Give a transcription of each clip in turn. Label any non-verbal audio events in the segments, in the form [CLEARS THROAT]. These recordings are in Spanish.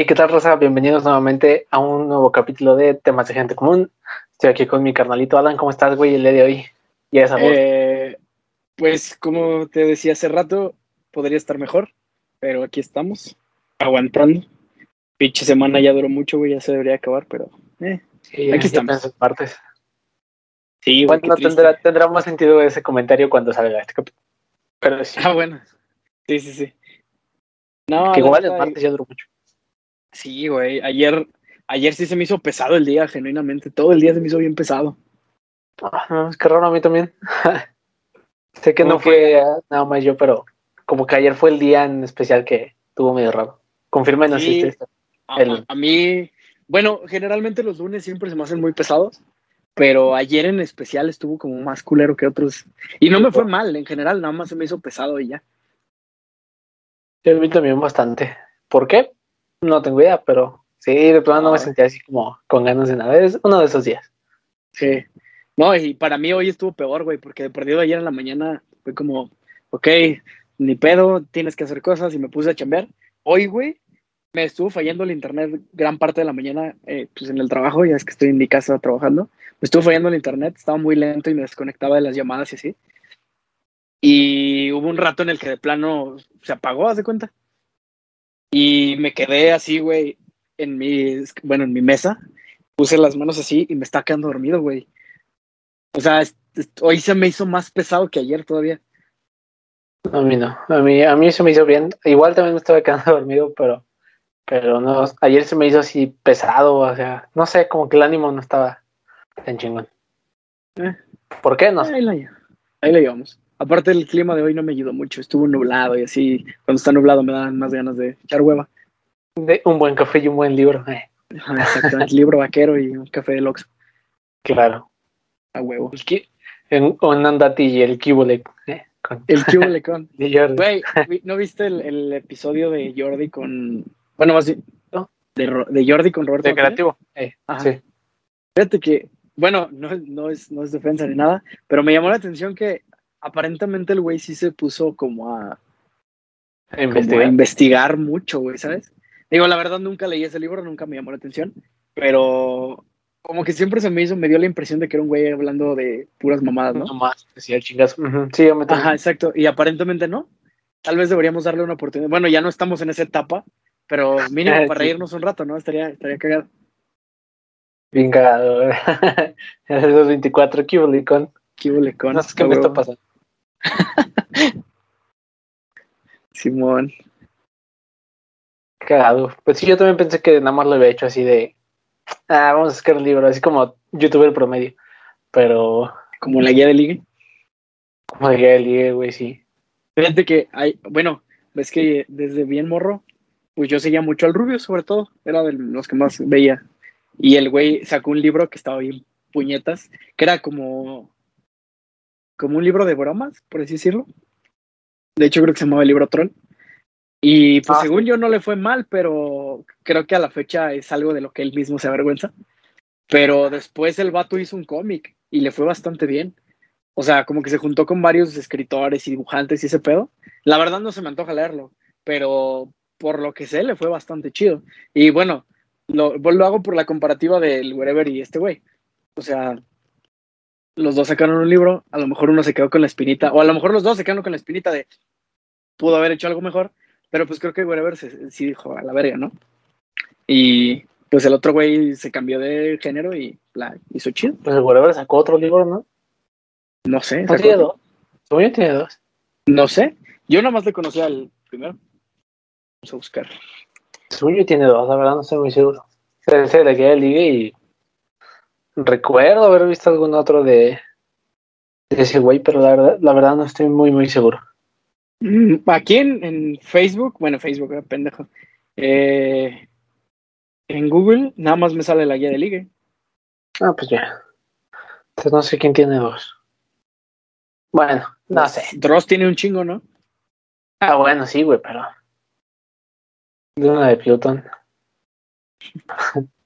¿Y qué tal, Rosa? Bienvenidos nuevamente a un nuevo capítulo de Temas de Gente Común. Estoy aquí con mi carnalito Alan. ¿Cómo estás, güey, el día de hoy? Y esa eh, pues, como te decía hace rato, podría estar mejor, pero aquí estamos, aguantando. Pinche semana ya duró mucho, güey, ya se debería acabar, pero eh, aquí estamos. En partes. Sí, bueno, tendrá, tendrá más sentido ese comentario cuando salga este capítulo. Pero sí. Ah, bueno. Sí, sí, sí. No, que igual el martes ya duró mucho. Sí, güey. Ayer, ayer sí se me hizo pesado el día, genuinamente. Todo el día se me hizo bien pesado. Ah, no, es que raro a mí también. [LAUGHS] sé que no fue nada más yo, pero como que ayer fue el día en especial que tuvo medio raro. Confirmen sí, a, mí, bueno, generalmente los lunes siempre se me hacen muy pesados, pero ayer en especial estuvo como más culero que otros. Y no me fue mal, en general, nada más se me hizo pesado y ya. Sí, a mí también bastante. ¿Por qué? No tengo idea, pero sí, de pronto no me sentía así como con ganas de nada. Es uno de esos días. Sí. No, y para mí hoy estuvo peor, güey, porque de perdido ayer en la mañana fue como, ok, ni pedo, tienes que hacer cosas y me puse a chambear. Hoy, güey, me estuvo fallando el internet gran parte de la mañana, eh, pues en el trabajo, ya es que estoy en mi casa trabajando. Me estuvo fallando el internet, estaba muy lento y me desconectaba de las llamadas y así. Y hubo un rato en el que de plano se apagó, haz de cuenta. Y me quedé así, güey, en mi, bueno, en mi mesa. Puse las manos así y me estaba quedando dormido, güey. O sea, hoy se me hizo más pesado que ayer todavía. A mí no, a mí, a mí se me hizo bien. Igual también me estaba quedando [LAUGHS] dormido, pero, pero no, ayer se me hizo así pesado, o sea, no sé, como que el ánimo no estaba tan chingón. Eh. ¿Por qué? No. Ahí la, ahí la llevamos. Aparte el clima de hoy no me ayudó mucho, estuvo nublado y así, cuando está nublado me dan más ganas de echar hueva. De un buen café y un buen libro. Eh. Exactamente, libro vaquero y un café de Oxxo. Claro. A huevo. En, un andati y el kibole. Eh, el kibole [LAUGHS] con. Güey, ¿no viste el, episodio de Jordi con... Bueno, más bien, ¿no? De, Jordi con Roberto. De creativo. Eh, Sí. Fíjate que, bueno, no, no, es, no es defensa ni nada, pero me llamó la atención que aparentemente el güey sí se puso como a, investigar. mucho, güey, ¿sabes? Digo, la verdad nunca leí ese libro, nunca me llamó la atención, pero como que siempre se me hizo, me dio la impresión de que era un güey hablando de puras mamadas, ¿no? Más, decía el chingazo. Sí, yo me Ajá, exacto. Y aparentemente no. Tal vez deberíamos darle una oportunidad. Bueno, ya no estamos en esa etapa, pero mínimo para reírnos un rato, ¿no? Estaría, estaría cagado. Bien cagado. [LAUGHS] los 24, ¿qué con? ¿Qué con? No sé qué me está pasando. Simón. Cagado. Pues sí, yo también pensé que nada más lo había hecho así de. Ah, vamos a sacar el libro, así como youtuber promedio. Pero. Como la guía de ligue. Como la guía de ligue, güey, sí. Fíjate que hay. Bueno, ves que desde bien morro, pues yo seguía mucho al Rubio, sobre todo. Era de los que más veía. Y el güey sacó un libro que estaba bien puñetas, que era como como un libro de bromas, por así decirlo. De hecho, creo que se llamaba el libro Troll. Y pues ah, según yo no le fue mal, pero creo que a la fecha es algo de lo que él mismo se avergüenza. Pero después el vato hizo un cómic y le fue bastante bien. O sea, como que se juntó con varios escritores y dibujantes y ese pedo. La verdad no se me antoja leerlo, pero por lo que sé le fue bastante chido. Y bueno, lo, lo hago por la comparativa del Wherever y este güey. O sea, los dos sacaron un libro, a lo mejor uno se quedó con la espinita, o a lo mejor los dos se quedaron con la espinita de pudo haber hecho algo mejor, pero pues creo que Wherever sí dijo a la verga, ¿no? Y pues el otro güey se cambió de género y la hizo chido. Pues el Wherever sacó otro libro, ¿no? No sé. ¿No tiene dos? tiene dos? No sé. Yo nada más le conocía al primero. Vamos a buscar. Suyo tiene dos, la verdad no estoy muy seguro. Se le queda el ligue y Recuerdo haber visto algún otro de, ese güey, pero la verdad, la verdad no estoy muy, muy seguro. Mm, aquí en, Facebook, bueno, Facebook, eh, pendejo. Eh, en Google nada más me sale la guía de ligue. Ah, pues ya. Entonces no sé quién tiene dos. Bueno, no sé. Dross tiene un chingo, ¿no? Ah, bueno, sí, güey, pero. De una de Pluton. [LAUGHS]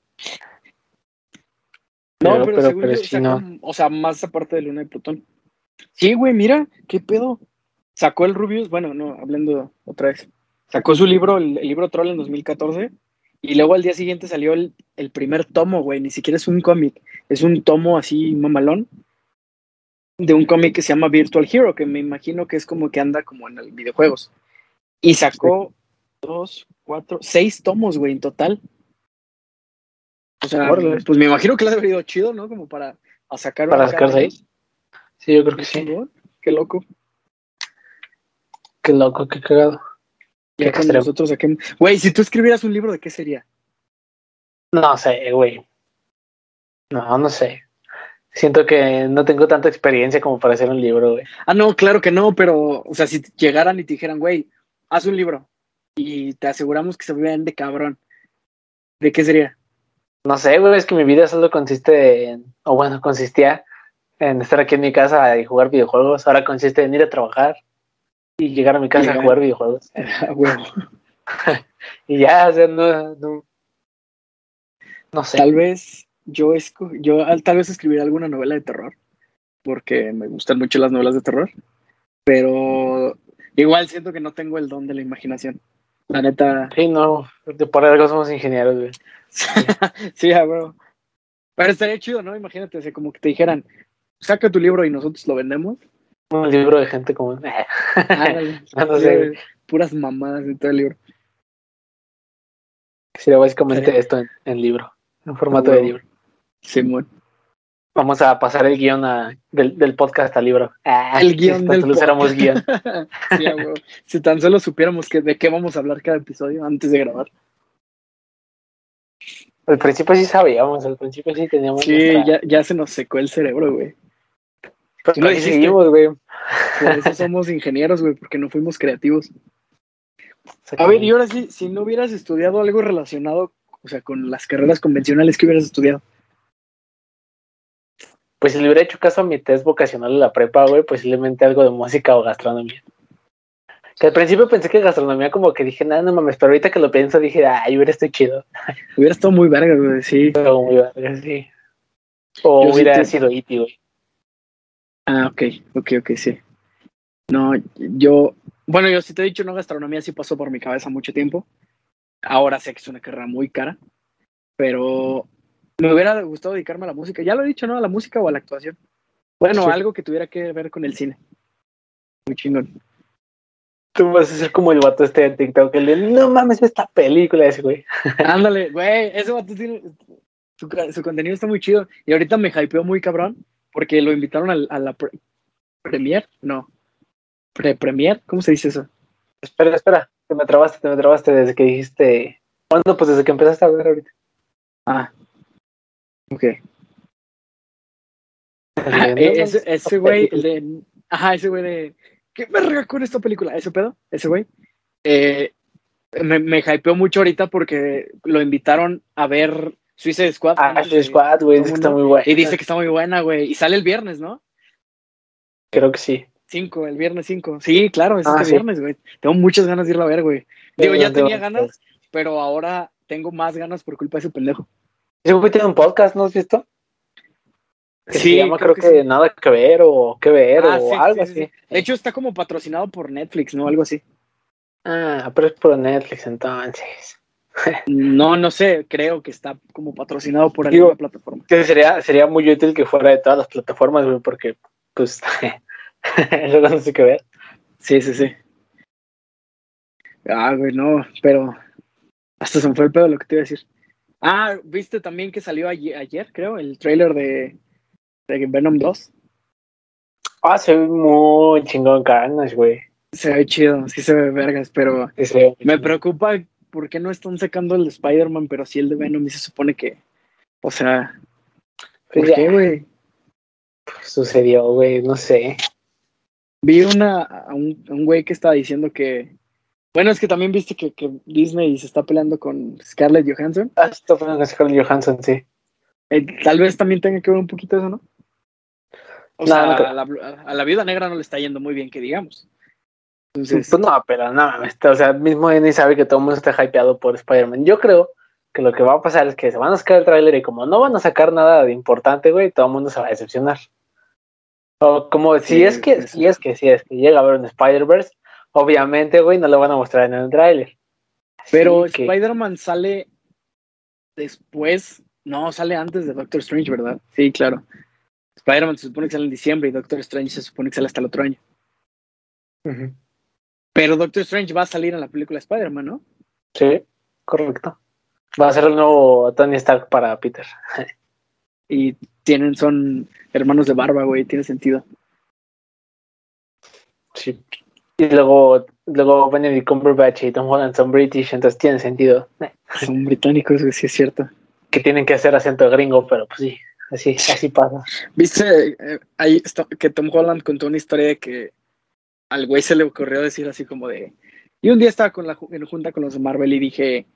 No, pero, según o sea, más aparte de Luna y Plutón. Sí, güey, mira, qué pedo. Sacó el Rubius, bueno, no, hablando otra vez. Sacó su libro, el, libro Troll en 2014, Y luego al día siguiente salió el, el primer tomo, güey. Ni siquiera es un cómic. Es un tomo así mamalón. De un cómic que se llama Virtual Hero, que me imagino que es como que anda como en el videojuegos. Y sacó dos, cuatro, seis tomos, güey, en total. O sea, Órale. pues me imagino que le ha haber ido chido, ¿no? Como para a sacar Para una sacar cada seis. Sí, yo creo que sí. Qué loco. Qué loco, qué cagado. Ya extremo. nosotros saquemos. Güey, si tú escribieras un libro, ¿de qué sería? No sé, güey. No, no sé. Siento que no tengo tanta experiencia como para hacer un libro, güey. Ah, no, claro que no, pero, o sea, si llegaran y te dijeran, güey, haz un libro y te aseguramos que se vean de cabrón, ¿de qué sería? No sé, güey, es que mi vida solo consiste en, o bueno, consistía en estar aquí en mi casa y jugar videojuegos. Ahora consiste en ir a trabajar y llegar a mi casa Llegar. a jugar videojuegos. [LAUGHS] Ah. [LAUGHS] Y ya, o sea, no, no, no sé. Tal vez yo, esco yo al- tal vez escribiré alguna novela de terror, porque me gustan mucho las novelas de terror, pero igual siento que no tengo el don de la imaginación. La neta, Sí, no, de por algo somos ingenieros, güey. [LAUGHS] sí, ah, huevo. Pero estaría chido, ¿no? Imagínate, sea, como que te dijeran, saca tu libro y nosotros lo vendemos. Un libro de gente como... Ándale. [LAUGHS] no sé. Puras mamadas de todo el libro. Sería básicamente esto en, en libro, en formato Huevo. de libro. Simón. Vamos a pasar el guion a- del, del podcast al libro. Ah, El guion si del guion. [LAUGHS] Sí, a huevo. Si tan solo supiéramos que de qué vamos a hablar cada episodio antes de grabar. Al principio sí sabíamos, al principio sí teníamos. Sí, nuestra- ya, ya se nos secó el cerebro, güey. Pero dijiste. seguimos, güey. Por eso somos ingenieros, güey, porque no fuimos creativos. A ver, y ahora sí, si no hubieras estudiado algo relacionado, o sea, con las carreras convencionales que hubieras estudiado. Pues si le hubiera hecho caso a mi test vocacional en la prepa, güey, posiblemente algo de música o gastronomía. Que al principio pensé que gastronomía como que dije, nada, no mames, pero ahorita que lo pienso dije, ay, hubiera estado chido. [LAUGHS] Hubiera estado muy verga, güey, sí. Pero muy verga, sí. O Yo sí hubiera te- sido iti, güey. Ah, ok, ok, ok, sí. No, yo, bueno, yo si te he dicho, no, gastronomía sí pasó por mi cabeza mucho tiempo. Ahora sé que es una carrera muy cara, pero me hubiera gustado dedicarme a la música. Ya lo he dicho, ¿no? A la música o a la actuación. Bueno, Sí. algo que tuviera que ver con el cine. Muy chingón. Tú vas a ser como el vato este de TikTok, el de, no mames, esta película ese, güey. [LAUGHS] Ándale, güey, ese vato tiene, su, su contenido está muy chido. Y ahorita me hypeó muy cabrón, porque lo invitaron al- a, la pre- premier, no, pre-premier, ¿cómo se dice eso? Espera, espera, te me trabaste, te me trabaste desde que dijiste. ¿Cuándo? Pues desde que empezaste a hablar ahorita. Ah, ok. "No [LAUGHS] e- ese, ese güey, el película". de. Ajá, ese güey de. ¿Qué verga con esta película? Ese pedo, ese güey. Eh, me, me hypeó mucho ahorita porque lo invitaron a ver Suicide Squad. Ah, antes Ashley de- Squad, güey, dice que está muy bueno. Y dice que está muy buena, güey. Y sale el viernes, ¿no? Creo que sí. 5, el viernes 5. Sí, claro, es Ah, este sí. viernes, güey. Tengo muchas ganas de irla a ver, güey. Digo, ya ¿Dónde tenía ganas, pero ahora tengo más ganas por culpa de ese pendejo. Ese güey tiene un podcast, ¿no has visto? Que Sí, se llama, creo creo, que que, sí. Nada que ver o que ver Ah, o sí, algo sí, así. sí. De hecho, está como patrocinado por Netflix, ¿no? Algo así. Ah, pero es por Netflix entonces. [LAUGHS] No, no sé, creo que está como patrocinado por Digo- alguna plataforma. Que sería, sería muy útil que fuera de todas las plataformas, güey, porque, pues, [LAUGHS] luego no sé qué ver. Sí, sí, sí. Ah, güey, no, pero hasta se me fue el pedo lo que te iba a decir. Ah, viste también que salió ayer, ayer creo, el trailer de, de Venom 2. Ah, se ve muy chingón Carnage, güey. Se ve chido, sí se ve vergas, pero Sí, se ve muy me preocupa por qué no están sacando el de Spider-Man, pero sí el de Venom y se supone que, o sea, ¿por Pues ya, qué, güey? sucedió, güey, no sé. Vi una, a un, a un güey que estaba diciendo que, bueno, es que también viste que, que Disney se está peleando con Scarlett Johansson. Ah, está poniendo con Scarlett Johansson, sí. Eh, tal vez también tenga que ver un poquito eso, ¿no? O No, sea, no a, la, a la viuda negra no le está yendo muy bien, que digamos. Entonces, Pues no, pero no mames. O sea, mismo Disney sabe que todo el mundo está hypeado por Spider-Man. Yo creo que lo que va a pasar es que se van a sacar el tráiler y como no van a sacar nada de importante, güey, todo el mundo se va a decepcionar. O como si Sí, es que, si es que, si es que llega a haber un Spider-Verse, obviamente, güey, no lo van a mostrar en el tráiler. pero que- Spider-Man sale después, no, sale antes de Doctor Strange, ¿verdad? Sí, claro. Spider-Man se supone que sale en diciembre y Doctor Strange se supone que sale hasta el otro año. Pero Doctor Strange va a salir en la película Spider-Man, ¿no? Sí, correcto. Va a ser el nuevo Tony Stark para Peter. y tienen, son hermanos de barba, güey, tiene sentido. Sí. Y luego, luego Benedict Cumberbatch y Tom Holland son British, entonces tiene sentido. Son británicos, sí es cierto. Que tienen que hacer acento gringo, pero pues sí, así, así pasa. ¿Viste eh, ahí que Tom Holland contó una historia de que al güey se le ocurrió decir así como de... Y un día estaba con la en junta con los de Marvel y dije,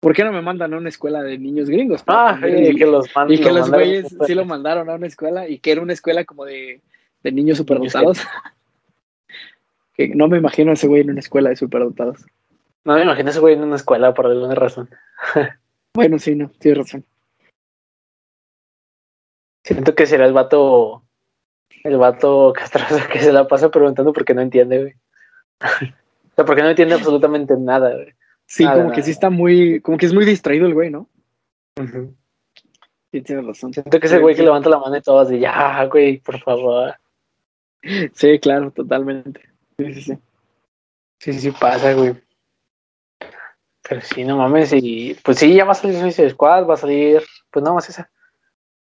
¿por qué no me mandan a una escuela de niños gringos? Ah, y, que los, y que los güeyes sí lo mandaron a una escuela y que era una escuela como de, de niños superdotados. [LAUGHS] que no me imagino a ese güey en una escuela de superdotados. No me imagino a ese güey en una escuela por alguna razón. [LAUGHS] bueno, sí, no, tienes razón. Siento que será el vato, el vato [LAUGHS] castroso que se la pasa preguntando porque no entiende, güey. [LAUGHS] o sea, porque no entiende absolutamente nada, güey. Sí, como que sí está muy, como que es muy distraído el güey, ¿no? Sí, tienes razón. Siento que ese güey que levanta la mano y todo así, ya, güey, por favor. [LAUGHS] Sí, claro, totalmente. Sí, sí, sí. Sí, sí pasa, güey. Pero sí, no mames, y pues sí, ya va a salir Suicide Squad, va a salir, pues nada más esa.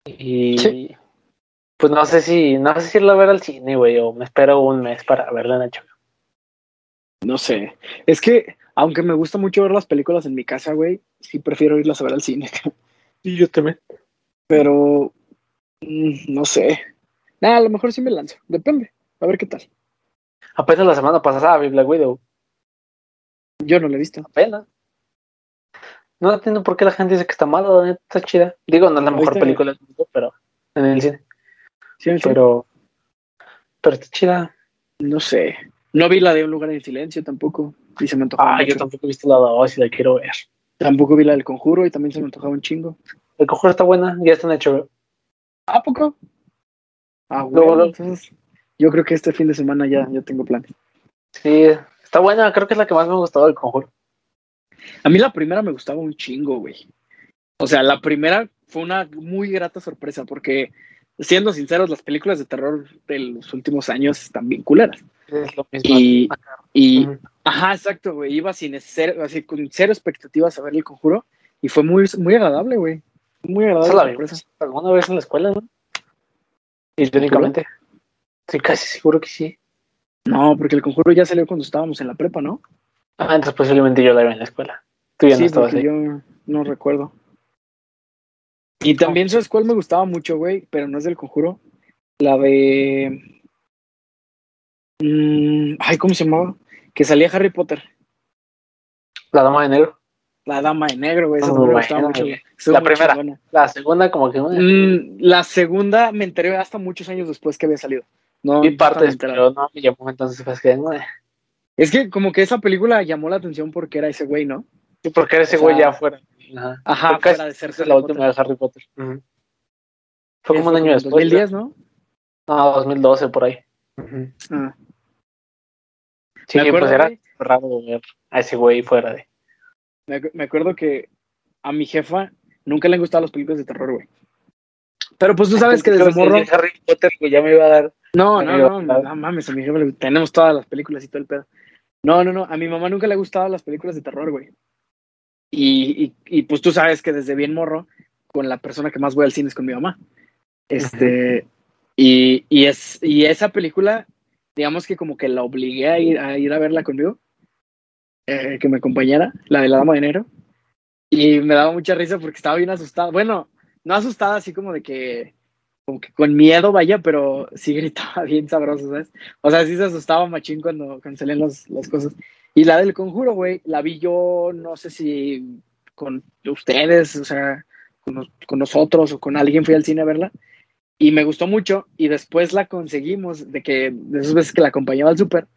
Y pues no sé si, no sé si irlo a ver al cine, güey, o me espero un mes para verla en HBO. No sé. Es que, aunque me gusta mucho ver las películas en mi casa, güey, sí prefiero irlas a ver al cine. [LAUGHS] Y yo también. Pero, mm, no sé. Nada, a lo mejor sí me lanzo. Depende. A ver qué tal. Apenas la semana pasada vi Black Widow. Yo no la he visto. Apenas. No entiendo por qué la gente dice que está mala, está chida. Digo, no es la mejor película del mundo, pero en el cine. Sí, pero, pero está chida. No sé. No vi la de Un lugar en silencio tampoco. Y se me antojaba. Ah, yo tampoco he visto la de dos y la quiero ver. Tampoco vi la del conjuro y también se me antojaba un chingo. El conjuro está buena, ya está en hecho. ¿A poco? Ah, bueno. Entonces, yo creo que este fin de semana ya, ya tengo planes. Sí, está buena, creo que es la que más me ha gustado del conjuro. A mí la primera me gustaba un chingo, güey. O sea, la primera fue una muy grata sorpresa porque, siendo sinceros, las películas de terror de los últimos años están bien culeras. Es lo mismo. Y, y ajá, exacto, güey. Iba sin cero, así, con cero expectativas a ver el conjuro y fue muy, muy agradable, güey. Muy agradable. sorpresa. ¿Alguna vez en la escuela, no? Y técnicamente. Estoy casi seguro que sí. No, porque el conjuro ya salió cuando estábamos en la prepa, ¿no? Ah, entonces posiblemente yo la vi en la escuela. Tú ya sí, no estabas ahí. Yo no recuerdo. Y también, ¿sabes cuál me gustaba mucho, güey? Pero no es del conjuro. La de. Mm, ay, ¿cómo se llamaba? Que salía Harry Potter. La dama de negro. La dama de negro, güey. Esa Muy me buena, gustaba mucho. güey. güey. Estuvo La primera. La segunda, como que. Mm, la segunda me enteré hasta muchos años después que había salido. No, partes, enterado. pero no me llamó entonces. Pues, que, no, Es que como que esa película llamó la atención porque era ese güey, ¿no? Sí, porque ese O güey ya fuera. Ajá. Ajá, fuera de ser la Harry última Potter. de Harry Potter. Fue ¿Qué como un año después. 2010, ¿no? No, 2012 por ahí. Ujú. Ah. Sí, Me acuerdo, pues era raro ver a ese güey fuera de. Me, me acuerdo que a mi jefa nunca le han gustado las películas de terror, güey. Pero pues tú sabes que desde morro. el Harry Potter, güey, ya me iba a dar. No, no, no, no, mames, a mi jefa le tenemos todas las películas y todo el pedo. No, no, no, a mi mamá nunca le gustaban las películas de terror, güey. Y, y, y, pues tú sabes que desde bien morro, con la persona que más voy al cine es con mi mamá. Este, y, y, es, y esa película, digamos que como que la obligué a ir a, ir a verla conmigo, eh, que me acompañara, la de la dama de enero. Y me daba mucha risa porque estaba bien asustada. Bueno, no asustada así como de que, como que con miedo, vaya, pero sí gritaba [LAUGHS] bien sabroso, ¿sabes? O sea, sí se asustaba machín cuando cancelé las, las cosas. Y la del conjuro, güey, la vi yo, no sé si con ustedes, o sea, con, con nosotros o con alguien fui al cine a verla. Y me gustó mucho. Y después la conseguimos, de que de esas veces que la acompañaba al súper,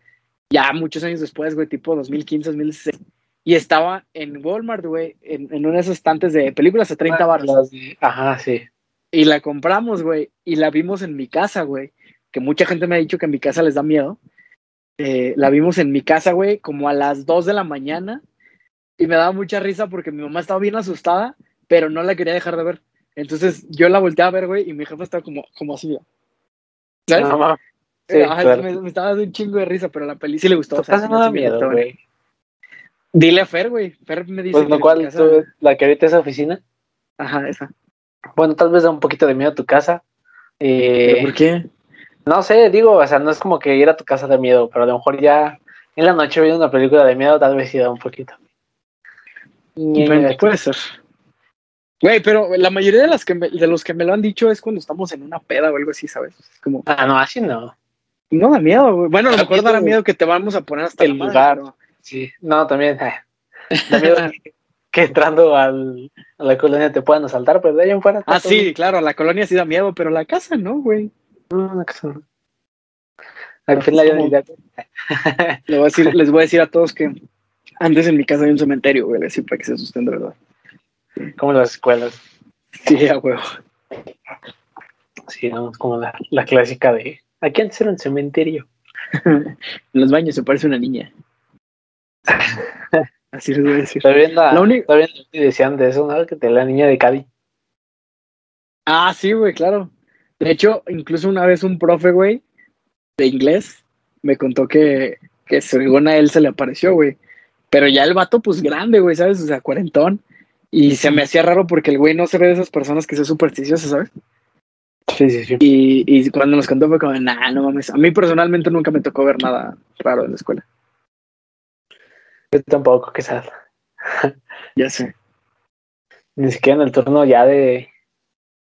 ya muchos años después, güey, tipo 2015, 2016. Y estaba en Walmart, güey, en, en uno de esos estantes de películas a 30 baros. Las de- Ajá, sí. Y la compramos, güey, y la vimos en mi casa, güey. Que mucha gente me ha dicho que en mi casa les da miedo. Eh, la vimos en mi casa, güey, como a las 2 de la mañana. Y me daba mucha risa porque mi mamá estaba bien asustada, pero no la quería dejar de ver. Entonces yo la volteé a ver, güey, y mi jefa estaba como, como así. ¿Sabes? No. Sí, Ajá, claro. me, me estaba dando un chingo de risa, pero la peli sí le gustó. O sea, no da miedo, güey. Dile a Fer, güey. Fer me dice Pues ¿Tú- la que ahorita es oficina. Ajá, esa. Bueno, tal vez da un poquito de miedo a tu casa. Eh, ¿Pero por qué? no sé, digo, o sea, no es como que ir a tu casa de miedo, pero a lo mejor ya en la noche viendo una película de miedo, tal vez sí da un poquito. Bueno, puede ser. Güey, pero la mayoría de, las que me- de los que me lo han dicho es cuando estamos en una peda o algo así, ¿sabes? Es como, Ah, no, así no. no da miedo, güey. Bueno, a lo Da mejor miedo dará miedo que te vamos a poner hasta el lugar. Sí, no, también. eh, Da miedo [LAUGHS] que entrando al, a la colonia te puedan asaltar, pero de ahí en fuera. Ah, sí, claro, la colonia sí da miedo, pero la casa no, güey. bien. No, no, que son- Al fin la Es como- [LAUGHS] Les voy, a decir, les voy a decir a todos que antes en mi casa hay un cementerio, güey, así para que se asusten de verdad. como las escuelas. Sí, a huevo. Sí, no, es como la, la clásica de aquí antes era un cementerio. [LAUGHS] En los baños se parece una niña. [LAUGHS] Así les voy a decir. Todavía en la, única- decían de eso, ¿no? Que de la niña de Cali. Ah, sí, güey, claro. De hecho, incluso una vez un profe, güey, de inglés, me contó que, que según a él se le apareció, güey. Pero ya el vato, pues grande, güey, ¿sabes? O sea, cuarentón. Y se me hacía raro porque el güey no se ve de esas personas que son supersticiosas, ¿sabes? Sí, sí, sí. Y, y cuando nos contó fue como, nah, no mames. A mí personalmente nunca me tocó ver nada raro en la escuela. Yo tampoco, quizás. [LAUGHS] Ya sé. Ni siquiera en el turno ya de,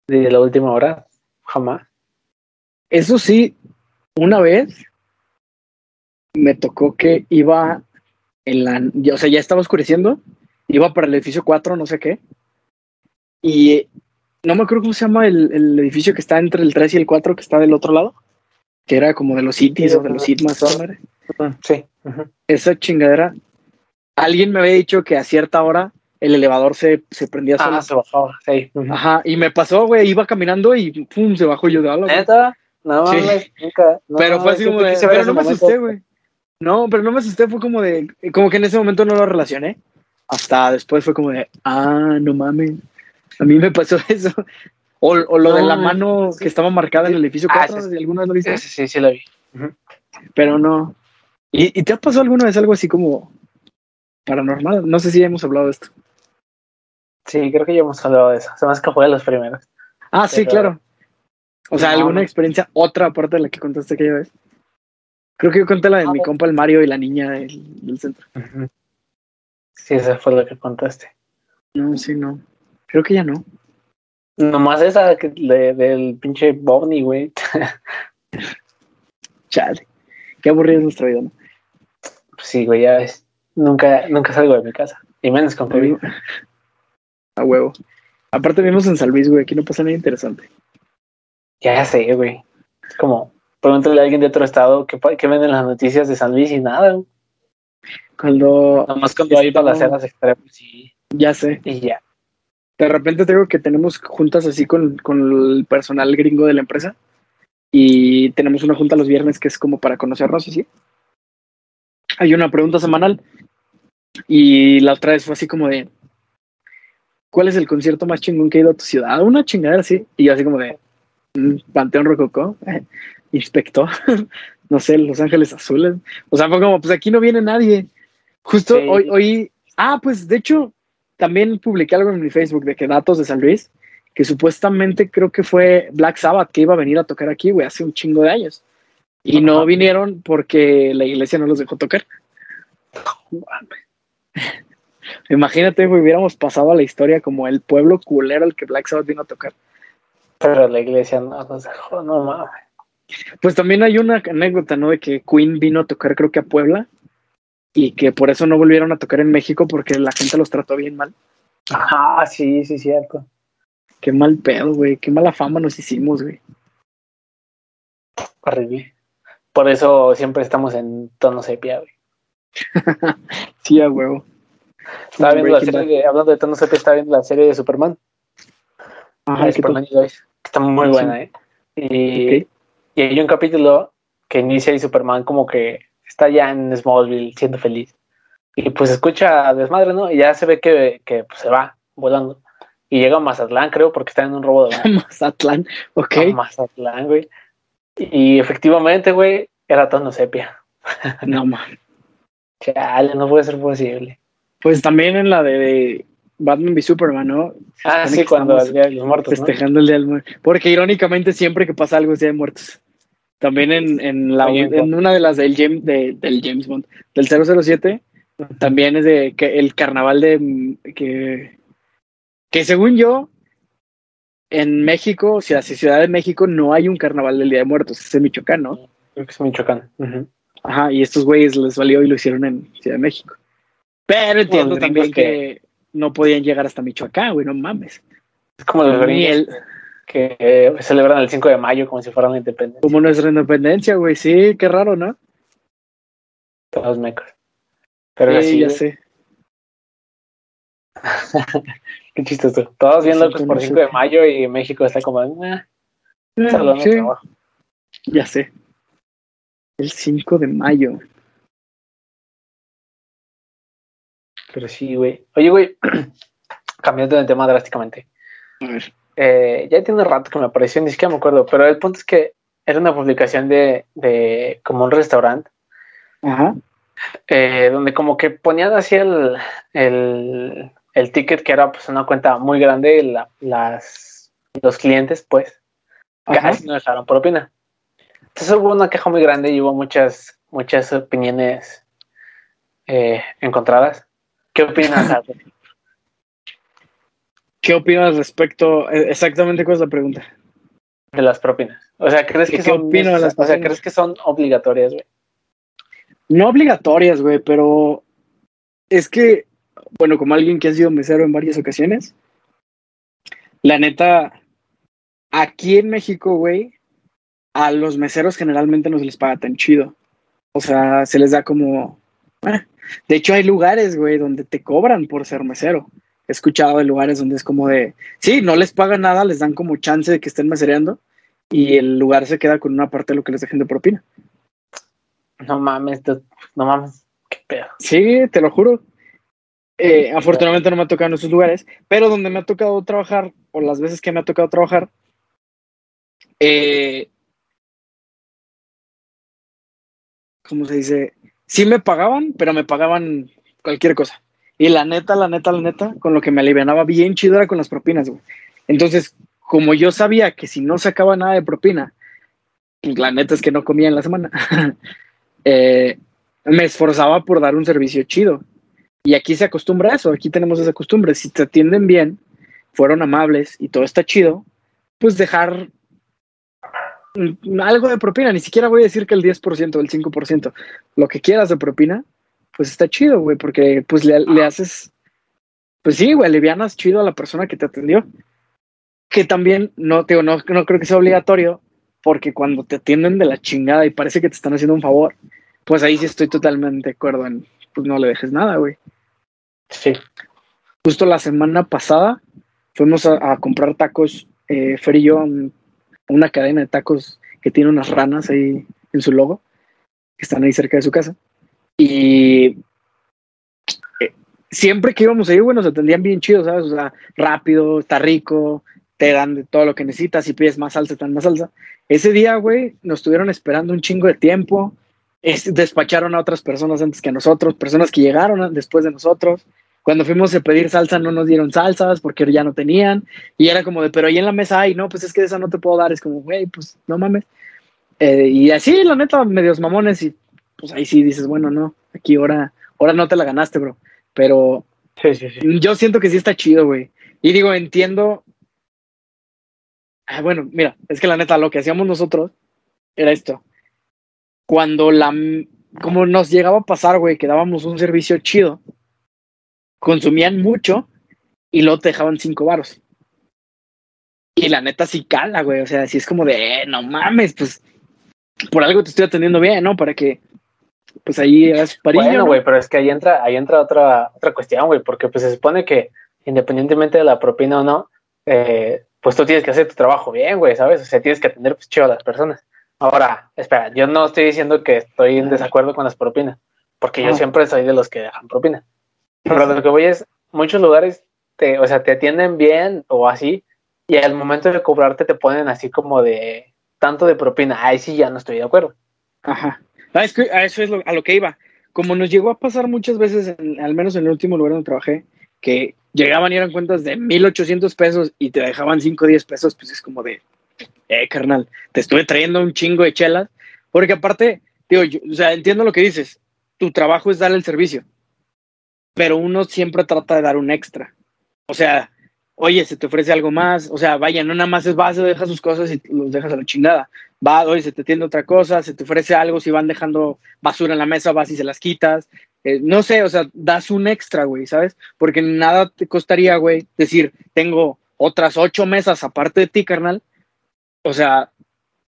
de la última hora. Jamás. Eso sí, una vez me tocó que iba en la, o sea, ya estaba oscureciendo, iba para el edificio 4, no sé qué, y no me acuerdo cómo se llama el, el edificio que está entre el 3 y el 4, que está del otro lado, que era como de los cities o de los sitmas. Sí. esa chingadera, alguien me había dicho que a cierta hora el elevador se, se prendía solo. Ah, se bajaba. Sí. Ajá, y me pasó, güey, iba caminando y pum, se bajó yo de güey. ¿Neta? No, Sí. mames, nunca. No, pero fue así como de, pero no me momento. asusté, güey. No, pero no me asusté, fue como de, como que en ese momento no lo relacioné. Hasta después fue como de, ah, no mames. A mí me pasó [LAUGHS] eso. O, o lo de la No, mano que estaba marcada en el edificio Ah, 4, sí, sí. ¿de alguna vez lo viste? Sí, sí, sí, lo vi. Pero no. ¿Y, ¿Y te ha pasado alguna vez algo así como paranormal? No sé si hemos hablado de esto. Sí, creo que ya hemos hablado de eso. Se me hace que fue de los primeros. Ah, sí, claro. O sea, No, ¿alguna no. experiencia otra aparte de la que contaste aquella vez? Creo que yo conté la de No. mi compa el Mario y la niña del, del centro. Sí, esa fue lo que contaste. No, sí, no. Creo que ya no. Nomás esa que de- del pinche Bovni, güey. [LAUGHS] Chale. Qué aburrido es nuestra vida, ¿no? Pues sí, güey, ya ves. Nunca, nunca salgo de mi casa. Y menos con COVID. A huevo. Aparte vimos en San Luis, güey. Aquí no pasa nada interesante. Ya sé, güey. Es como, pregúntale a alguien de otro estado que, que venden las noticias de San Luis y nada. güey. Cuando... Nomás cuando hay balaceras extremas y, Ya sé. y ya. De repente tengo que tenemos juntas así con, con el personal gringo de la empresa. Y tenemos una junta los viernes que es como para conocernos y sí. Hay una pregunta semanal. Y la otra vez fue así como de ¿Cuál es el concierto más chingón que ha ido a tu ciudad? Una chingadera así. Y yo así como de mm, Panteón Rococó, [LAUGHS] Inspector, [LAUGHS] no sé, Los Ángeles Azules. O sea, fue como, pues aquí no viene nadie. Justo Sí. hoy, hoy, ah, pues de hecho, también publiqué algo en mi Facebook de que datos de San Luis, que supuestamente creo que fue Black Sabbath que iba a venir a tocar aquí, güey, hace un chingo de años. Y no vinieron porque la iglesia no los dejó tocar. Imagínate, güey, hubiéramos pasado a la historia como el pueblo culero al que Black Sabbath vino a tocar. Pero la iglesia no nos dejó, no mames. Pues también hay una anécdota, ¿no? De que Queen vino a tocar, creo que a Puebla, y que por eso no volvieron a tocar en México porque la gente los trató bien mal. Ah, sí, sí, cierto. Qué mal pedo, güey. Qué mala fama nos hicimos, güey. Horrible. Por eso siempre estamos en tono sepia, güey. [LAUGHS] Sí, a huevo. Estaba viendo la serie, de- hablando de tono sepia, estaba viendo la serie de Superman. Ajá, de. Superman y Lois, que está muy Sí. buena, ¿eh? Y, y hay un capítulo que inicia y Superman como que está ya en Smallville siendo feliz. Y pues escucha desmadre, ¿no? Y ya se ve que, que pues, se va volando. y llega a Mazatlán, creo, porque está en un robo de. [LAUGHS] Mazatlán, ok. A Mazatlán, güey. Y efectivamente, güey, era tono sepia. No, [LAUGHS] man. Chale, no puede ser posible. Pues también en la de Batman v Superman, ¿no? Ah, sí, cuando el Día de los Muertos, ¿no? Festejando el Día del Muerto. Porque irónicamente siempre que pasa algo es Día de Muertos. También en, en, la, en una de las del James, de- del James Bond, del 007, también es de que el carnaval de que, que según yo, en México, o sea, si Ciudad de México no hay un carnaval del Día de Muertos, es en Michoacán, ¿no? Creo que es Michoacán. Ujú. Ajá, y estos güeyes les valió y lo hicieron en Ciudad de México. Pero entiendo también que... no podían llegar hasta Michoacán, güey, no mames. Es como los gringos que eh, celebran el 5 de mayo como si fueran la independencia. como nuestra independencia, güey, sí, qué raro, ¿no? Todos mecos. Pero Sí, así, ya güey, sé. [LAUGHS] qué chistoso. Todos bien Sí, por sí. 5 de mayo y México está como, "Nah, salón de Sí, trabajo". ya sé. El 5 de mayo. Pero sí, güey. Oye, güey, [CLEARS THROAT] cambiando de tema drásticamente. A ver. Eh, ya tiene rato que me apareció, ni siquiera me acuerdo, pero el punto es que era una publicación de, de como un restaurante, Ajá. eh, donde como que ponían así el, el, el ticket que era pues una cuenta muy grande, y la- las, los clientes pues casi no dejaron propina. Entonces hubo una queja muy grande y hubo muchas, muchas opiniones eh, encontradas. ¿Qué opinas? [LAUGHS] ¿Qué opinas respecto? eh, Exactamente cuál es la pregunta. de las propinas? O sea, ¿crees ¿Qué que son opino de las O sea? ¿crees que son obligatorias, güey? No obligatorias, güey, pero es que, bueno, como alguien que ha sido mesero en varias ocasiones, la neta, aquí en México, güey, a los meseros generalmente no se les paga tan chido. O sea, se les da como... eh. De hecho, hay lugares, güey, donde te cobran por ser mesero. He escuchado de lugares donde es como de... Sí, no les pagan nada, les dan como chance de que estén mesereando y el lugar se queda con una parte de lo que les dejen de propina. No mames, no mames, qué pedo. Sí, te lo juro. Eh, afortunadamente no me ha tocado en esos lugares, pero donde me ha tocado trabajar, o las veces que me ha tocado trabajar, eh, ¿cómo se dice? Sí me pagaban, pero me pagaban cualquier cosa. Y la neta, la neta, la neta, con lo que me alivianaba bien chido era con las propinas. Entonces, como yo sabía que si no sacaba nada de propina, pues la neta es que no comía en la semana. [LAUGHS] eh, me esforzaba por dar un servicio chido. Y aquí se acostumbra a eso, aquí tenemos esa costumbre. Si te atienden bien, fueron amables y todo está chido, pues dejar algo de propina. Ni siquiera voy a decir que el 10% o el 5%, lo que quieras de propina, pues está chido, güey, porque pues le, le haces, pues sí, güey, alivianas chido a la persona que te atendió. Que también, no, te digo, no, no creo que sea obligatorio, porque cuando te atienden de la chingada y parece que te están haciendo un favor, pues ahí sí estoy totalmente de acuerdo en, pues no le dejes nada, güey. Sí. Justo la semana pasada fuimos a, a comprar tacos, eh, Fer y yo, a un- a una cadena de tacos que tiene unas ranas ahí en su logo, que están ahí cerca de su casa. Y eh, siempre que íbamos ahí, güey, nos atendían bien chido, ¿sabes? O sea, rápido, está rico, te dan de todo lo que necesitas, si pides más salsa, te más salsa. Ese día, güey, nos estuvieron esperando un chingo de tiempo, es- despacharon a otras personas antes que a nosotros, personas que llegaron después de nosotros. Cuando fuimos a pedir salsa no nos dieron salsas porque ya no tenían. Y era como de, pero ahí en la mesa hay, no, pues es que de esa no te puedo dar. Es como, güey, pues no mames. Eh, y así, la neta, medios mamones. Y pues ahí sí dices, bueno, no, aquí ahora, ahora no te la ganaste, bro. Pero Sí, sí, sí. yo siento que sí está chido, güey. Y digo, entiendo. Ah, bueno, mira, es que la neta, lo que hacíamos nosotros era esto. Cuando la. Como nos llegaba a pasar, güey, que dábamos un servicio chido, consumían mucho y luego te dejaban cinco varos. Y la neta sí cala, güey. O sea, sí es como de, eh, no mames, pues por algo te estoy atendiendo bien, ¿no? Para que, pues ahí hagas parillo. Bueno, ¿no? güey, pero es que ahí entra, ahí entra otra, otra cuestión, güey, porque pues se supone que independientemente de la propina o no, eh, pues tú tienes que hacer tu trabajo bien, güey, ¿sabes? O sea, tienes que atender pues chido a las personas. Ahora, espera, yo no estoy diciendo que estoy en desacuerdo con las propinas, porque yo Ah. siempre soy de los que dejan propina. Pero lo que voy es, muchos lugares te, o sea, te atienden bien o así, y al momento de cobrarte te ponen así como de tanto de propina. Ahí sí ya no estoy de acuerdo. Ajá. Ah, es que a eso es a lo que iba. Como nos llegó a pasar muchas veces, al menos en el último lugar donde trabajé, que llegaban y eran cuentas de 1800 pesos y te dejaban 5 o 10 pesos, pues es como de, eh, carnal, te estuve trayendo un chingo de chelas. Porque aparte, digo, yo, o sea, entiendo lo que dices. Tu trabajo es dar el servicio, pero uno siempre trata de dar un extra. O sea, oye, se te ofrece algo más, o sea, vaya, no nada más es base, dejas sus cosas y los dejas a la chingada. Va, oye, se te tiende otra cosa, se te ofrece algo, si van dejando basura en la mesa, vas y se las quitas. Eh, no sé, o sea, das un extra, güey, ¿sabes? Porque nada te costaría, güey, decir, tengo otras ocho mesas aparte de ti, carnal. O sea,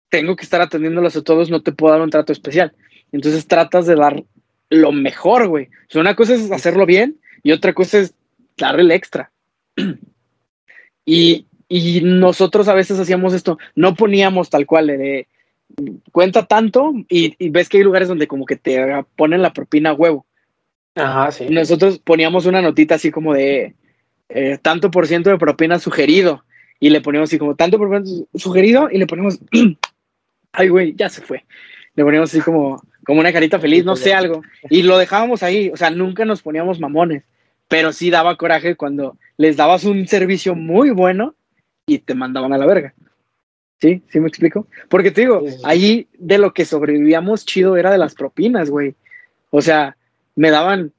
tengo que estar atendiéndolas a todos, no te puedo dar un trato especial. Entonces tratas de dar lo mejor, güey. O sea, una cosa es hacerlo bien y otra cosa es darle el extra. [CLEARS THROAT] y, y, nosotros a veces hacíamos esto, no poníamos tal cual de cuenta tanto y, y, ves que hay lugares donde como que te ponen la propina a huevo. Ajá, sí. Nosotros poníamos una notita así como de eh, tanto por ciento de propina sugerido y le poníamos así como tanto por ciento sugerido y le ponemos, [CLEARS THROAT] ay güey, ya se fue. Le poníamos así como, como una carita feliz, no sé algo. Y lo dejábamos ahí, o sea, nunca nos poníamos mamones, pero sí daba coraje cuando les dabas un servicio muy bueno y te mandaban a la verga. ¿Sí? ¿Sí me explico? Porque te digo, ahí de lo que sobrevivíamos chido era de las propinas, güey. O sea, me daban,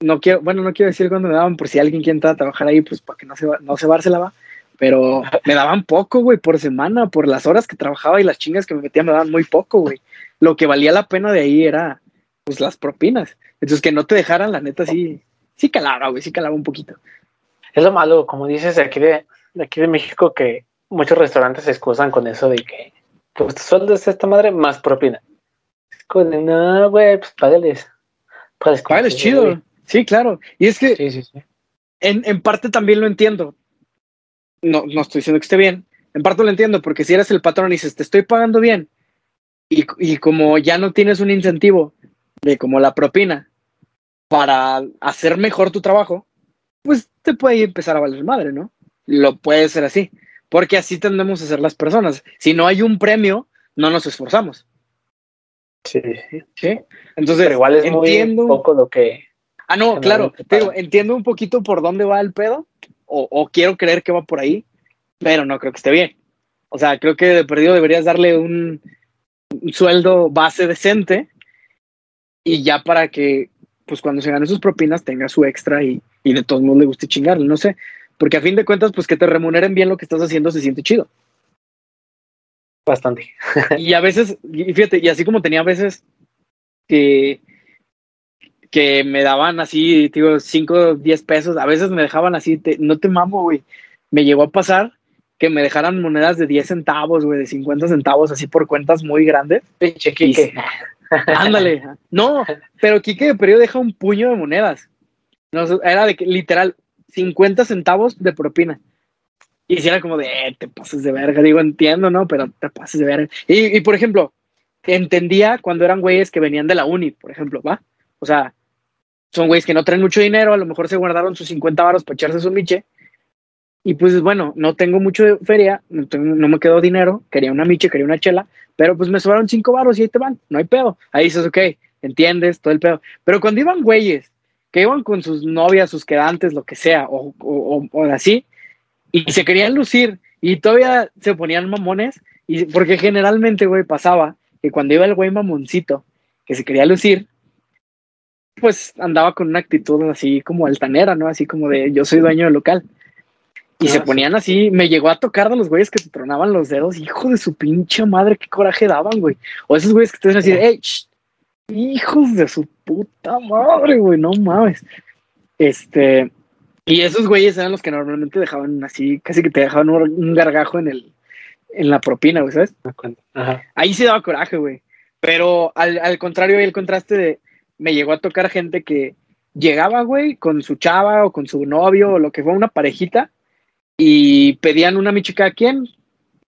no quiero, bueno, no quiero decir cuándo me daban, por si alguien quiere entrar a trabajar ahí, pues para que no se, no se la va, pero me daban poco, güey, por semana, por las horas que trabajaba y las chingas que me metía me daban muy poco, güey. Lo que valía la pena de ahí era, pues, las propinas. Entonces, que no te dejaran, la neta, sí, sí calaba, güey, sí calaba un poquito. Es lo malo, como dices, de aquí de, aquí de México, que muchos restaurantes se excusan con eso de que, pues, sueldo es esta madre más propina. De, no, güey, pues, págales. Pues, es chido. Sí, claro. Y es que En, en, parte también lo entiendo. No, no estoy diciendo que esté bien. En parte lo entiendo, porque si eres el patrón y dices, te estoy pagando bien, y, y como ya no tienes un incentivo de como la propina para hacer mejor tu trabajo, pues te puede empezar a valer madre, ¿no? Lo puede ser así, porque así tendemos a ser las personas. Si no hay un premio, no nos esforzamos. Sí. ¿Sí? Entonces, igual es entiendo... un poco lo que. Ah, no, claro, pero entiendo un poquito por dónde va el pedo, o, quiero creer que va por ahí, pero no creo que esté bien. O sea, creo que de perdido deberías darle un, sueldo base decente y ya para que, pues cuando se gane sus propinas, tenga su extra y, y de todos modos le guste chingarle, no sé. Porque a fin de cuentas, pues que te remuneren bien lo que estás haciendo se siente chido. Bastante. [LAUGHS] y a veces, y fíjate, y así como tenía veces que, que me daban así, digo, 5, 10 pesos, a veces me dejaban así, no te mamo, güey. Me llegó a pasar que me dejaran monedas de 10 centavos, güey, de 50 centavos, así por cuentas muy grandes. Pinche Kike. [LAUGHS] Ándale. No, pero Kike de periodo deja un puño de monedas. No, era de que, literal, 50 centavos de propina. Y si era como de, eh, te pases de verga. Digo, entiendo, ¿no? Pero te pases de verga. Y, y, por ejemplo, entendía cuando eran güeyes que venían de la uni, por ejemplo, ¿va? O sea, son güeyes que no traen mucho dinero, a lo mejor se guardaron sus 50 varos para echarse su miche. Y pues bueno, no tengo mucho de feria, no, no, me quedó dinero, quería una miche, quería una chela, pero pues me sobraron cinco varos y ahí te van, no hay pedo. Ahí dices, ok, entiendes, todo el pedo. Pero cuando iban güeyes que iban con sus novias, sus quedantes, lo que sea, o, o, o así, y se querían lucir y todavía se ponían mamones, y porque generalmente, güey, pasaba que cuando iba el güey mamoncito que se quería lucir, pues andaba con una actitud así como altanera, ¿no? Así como de yo soy dueño del local. Y se ah, ponían así, me llegó a tocar de los güeyes que se tronaban los dedos, hijo de su pinche madre, qué coraje daban, güey. O esos güeyes que te así, hey, hijos de su puta madre, güey, no mames. Este, y esos güeyes eran los que normalmente dejaban así, casi que te dejaban un, gargajo en el en la propina, güey, ¿sabes? Ahí sí daba coraje, güey. Pero al, al contrario, el contraste de me llegó a tocar gente que llegaba, güey, con su chava o con su novio o lo que fue una parejita y pedían una michica a quien,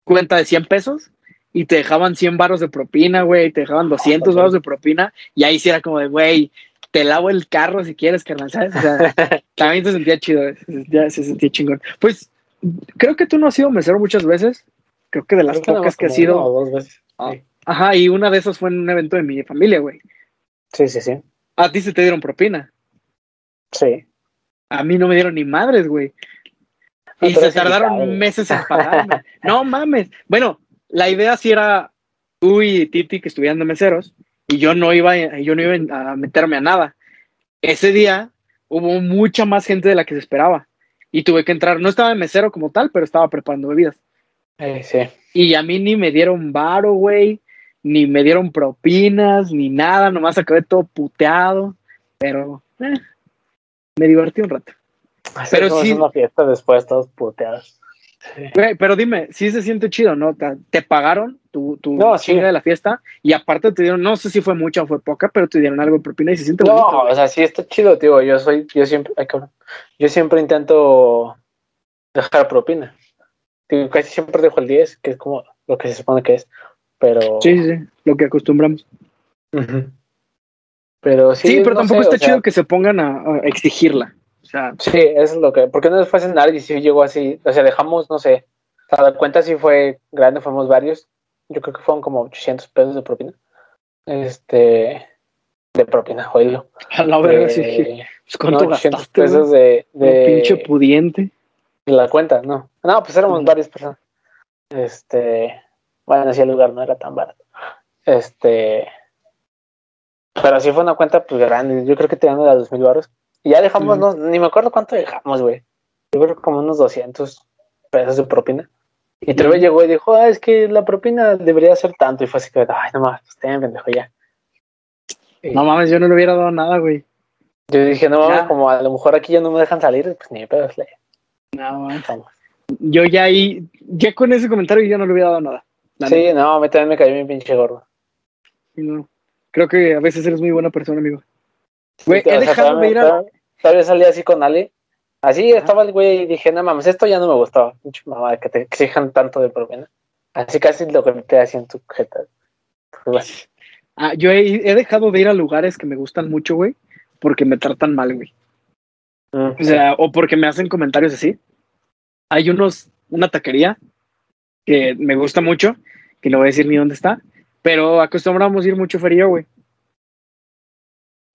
cuenta de 100 pesos y te dejaban 100 baros de propina, güey, te dejaban 200 baros de propina y ahí sí era como de, güey, te lavo el carro si quieres, carnal, ¿sabes? O sea, [LAUGHS] también se sentía chido, se sentía, se sentía chingón. Pues creo que tú no has sido mesero muchas veces. Creo que de las Creo pocas que has sido. una o dos veces. Ah. Sí. Ajá, y una de esas fue en un evento de mi familia, güey. sí, sí, sí. A ti se te dieron propina. Sí. A mí no me dieron ni madres, güey. Y se tardaron meses en [LAUGHS] pagarme. no mames. Bueno, la idea sí era tú y Titi que estuvieran de meseros y yo no iba, yo no iba a meterme a nada. Ese día hubo mucha más gente de la que se esperaba y tuve que entrar. No estaba de mesero como tal, pero estaba preparando bebidas. Eh, sí. Y a mí ni me dieron varo, güey, ni me dieron propinas, ni nada, nomás acabé todo puteado, pero eh, me divertí un rato. Pero sí- Es una fiesta después, todos puteados. Sí. Güey, pero dime, sí se siente chido, ¿no? Te, pagaron tu, tu No, sí. de la fiesta y aparte te dieron, no sé si fue mucha o fue poca, pero te dieron algo de propina y se siente bonito. No, o sea, sí está chido, tío. Yo soy, yo siempre, ay, cabrón. Yo siempre intento dejar propina. Casi siempre dejo el 10, que es como lo que se supone que es. Pero. Sí, sí, sí, lo que acostumbramos. Pero sí. Sí, pero no tampoco sé, está sea, chido que se pongan a, a exigirla. O sea, Sí, eso es lo que. Porque no fue cenar y sí llegó así. O sea, dejamos, no sé. Sea, la cuenta sí fue grande, fuimos varios. Yo creo que fueron como 800 pesos de propina. Este. De propina, oílo. [LAUGHS] a la verga, sí. Pues, no, ¿Cuánto 800 gastaste, pesos de, de, pinche pudiente. de la cuenta, no. No, pues éramos Ujú. varias personas. Este. Bueno, así el lugar no era tan barato. Este. Pero sí fue una cuenta pues grande. Yo creo que tenían de dos mil baros. Y ya dejamos, no, ni me acuerdo cuánto dejamos, güey. Yo creo que como unos 200 pesos de propina. Y Treve Ujú. llegó y dijo, ah, es que la propina debería ser tanto. Y fue así que, ay, no más, pues ten, pendejo, ya. Y No mames, yo no le hubiera dado nada, güey. yo dije, no mames, como a lo mejor aquí ya no me dejan salir, pues ni pedo, le No, mames. Yo ya ahí, ya con ese comentario yo no le hubiera dado nada. La Sí, no, a mí también me cayó mi pinche gordo. no. Creo que a veces eres muy buena persona, amigo. Güey, Sí, he sea, dejado de todavía- ir a... todavía- Todavía salí así con Ale. Así Ajá. estaba el güey y dije, no mames, esto ya no me gustaba. Pinche mamá, que te exijan tanto de propina. Así casi lo que te hacen en tu jeta. Pues. Ah, yo he, he dejado de ir a lugares que me gustan mucho, güey, porque me tratan mal, güey. Mm, O sea, o porque me hacen comentarios así. Hay unos, una taquería que me gusta mucho, que no voy a decir ni dónde está, pero acostumbramos ir mucho feria, güey.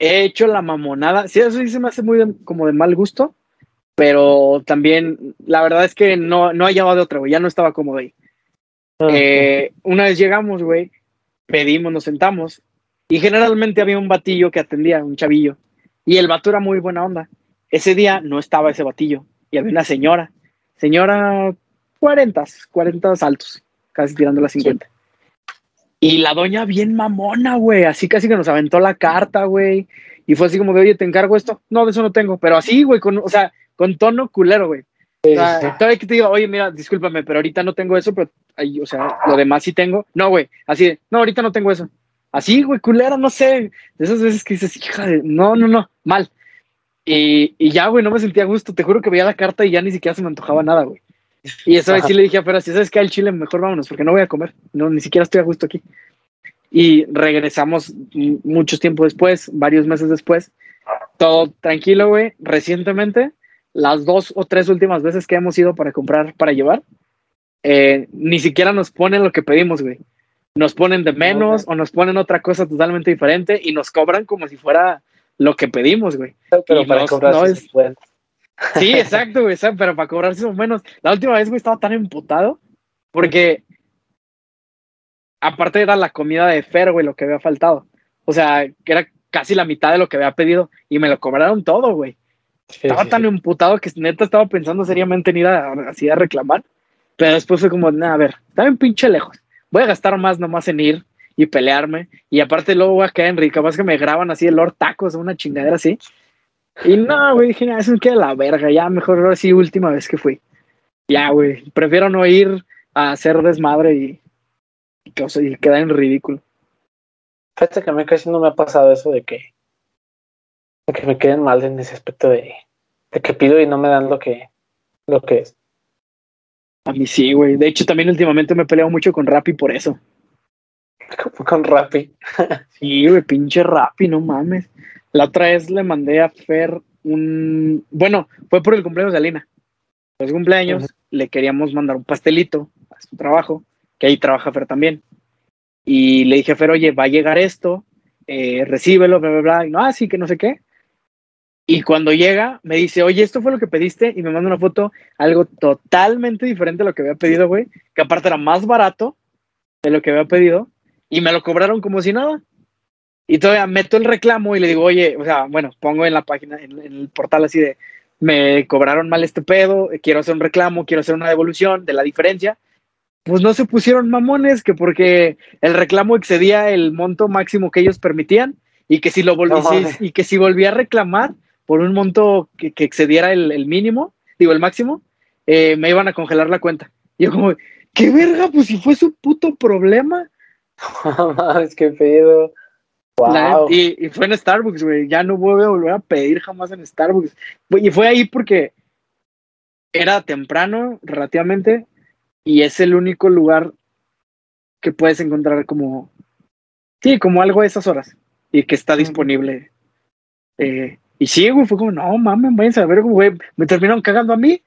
He hecho la mamonada. Sí, eso sí se me hace muy de- como de mal gusto, pero también la verdad es que no, no hallaba de otra, güey. Ya no estaba cómodo ahí. mm, Eh, una vez llegamos, güey, pedimos, nos sentamos y generalmente había un batillo que atendía, un chavillo, y el vato era muy buena onda. Ese día no estaba ese batillo y había una señora, señora 40, 40 altos, casi tirando las 50. Y la doña bien mamona, güey, así casi que nos aventó la carta, güey, y fue así como de, oye, te encargo esto. No, de eso no tengo, pero así, güey, con, o sea, con tono culero, güey. O sea, todavía que te digo, oye, mira, discúlpame, pero ahorita no tengo eso, pero, ay, o sea, lo demás sí tengo. No, güey, así de, no, ahorita no tengo eso. Así, güey, culera, no sé. De esas veces que dices, hija de, no, no, no, mal. Y, y ya, güey, no me sentía a gusto. Te juro que veía la carta y ya ni siquiera se me antojaba nada, güey. Y esa vez sí le dije a Fer, si sabes que al chile mejor vámonos, porque no voy a comer. No, ni siquiera estoy a gusto aquí. Y regresamos m- muchos tiempo después, varios meses después. Todo tranquilo, güey. Recientemente, las dos o tres últimas veces que hemos ido para comprar, para llevar, eh, ni siquiera nos ponen lo que pedimos, güey. Nos ponen de menos o nos ponen otra cosa totalmente diferente y nos cobran como si fuera lo que pedimos, güey. Pero y para no- comprar no es-. Sí, exacto, güey, pero para cobrarse o menos. La última vez, güey, estaba tan emputado porque aparte era la comida de Fer, güey, lo que había faltado. O sea, que era casi la mitad de lo que había pedido y me lo cobraron todo, güey. Sí, Estaba sí, tan emputado que neta estaba pensando seriamente en ir a, así a reclamar. Pero después fue como, nah, a ver, está bien pinche lejos. Voy a gastar más nomás en ir y pelearme. Y aparte luego voy a caer en rica. Capaz que me graban así el Lord Tacos una chingadera así. Y no, güey, dije, nah, eso me queda la verga. Ya mejor ahora sí, última vez que fui. Ya, güey, prefiero no ir a hacer desmadre y, y, cosa- y quedar en ridículo. Fíjate que a mí casi no me ha pasado eso de que, de que me queden mal en ese aspecto de, de que pido y no me dan lo que, lo que es. A mí sí, güey. De hecho, también últimamente me he peleado mucho con Rappi por eso. [LAUGHS] Con Rappi. [LAUGHS] Sí, güey, pinche Rappi, no mames. La otra vez le mandé a Fer un. Bueno, fue por el cumpleaños de Alina. Por su cumpleaños, le queríamos mandar un pastelito a su trabajo, que ahí trabaja Fer también. Y le dije a Fer, oye, va a llegar esto, eh, recíbelo, bla, bla, bla. Y no, ah, sí, que no sé qué. Y cuando llega, me dice, oye, esto fue lo que pediste, y me manda una foto, algo totalmente diferente a lo que había pedido, güey, que aparte era más barato de lo que había pedido, y me lo cobraron como si nada. Y todavía meto el reclamo y le digo, oye, o sea, bueno, pongo en la página, en, en el portal así de, me cobraron mal este pedo, quiero hacer un reclamo, quiero hacer una devolución de la diferencia. Pues no se pusieron mamones, que porque el reclamo excedía el monto máximo que ellos permitían y que si lo volví, No si- y que si volvía a reclamar por un monto que, que excediera el, el mínimo, digo el máximo, eh, me iban a congelar la cuenta. Y yo como, ¿qué verga? Pues si fue su puto problema. [LAUGHS] Mames, qué pedo. Wow. y, y fue en Starbucks, güey. Ya no voy a volver a pedir jamás en Starbucks. Y fue ahí porque era temprano, relativamente, y es el único lugar que puedes encontrar como. Sí, como algo a esas horas. Y que está disponible. Eh, y sí, güey, fue como, no mames, váyanse a ver, güey. Me terminaron cagando a mí.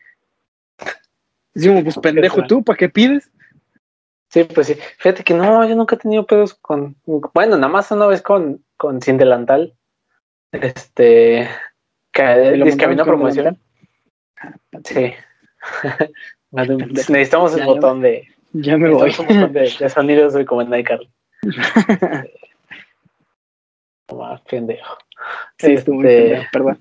Decimos, pues pendejo tú, ¿para qué pides? Sí, pues sí. Fíjate que no, yo nunca he tenido pedos con. Bueno, nada más una vez con, con Sin Delantal. Este. Que dice que una promoción. Sí. [LAUGHS] Necesitamos el botón de. Ya me voy. un botón de, de sonidos de como en iCarly. [LAUGHS] No más, pendejo. Sí, estuvo muy Este, pendejo, perdón.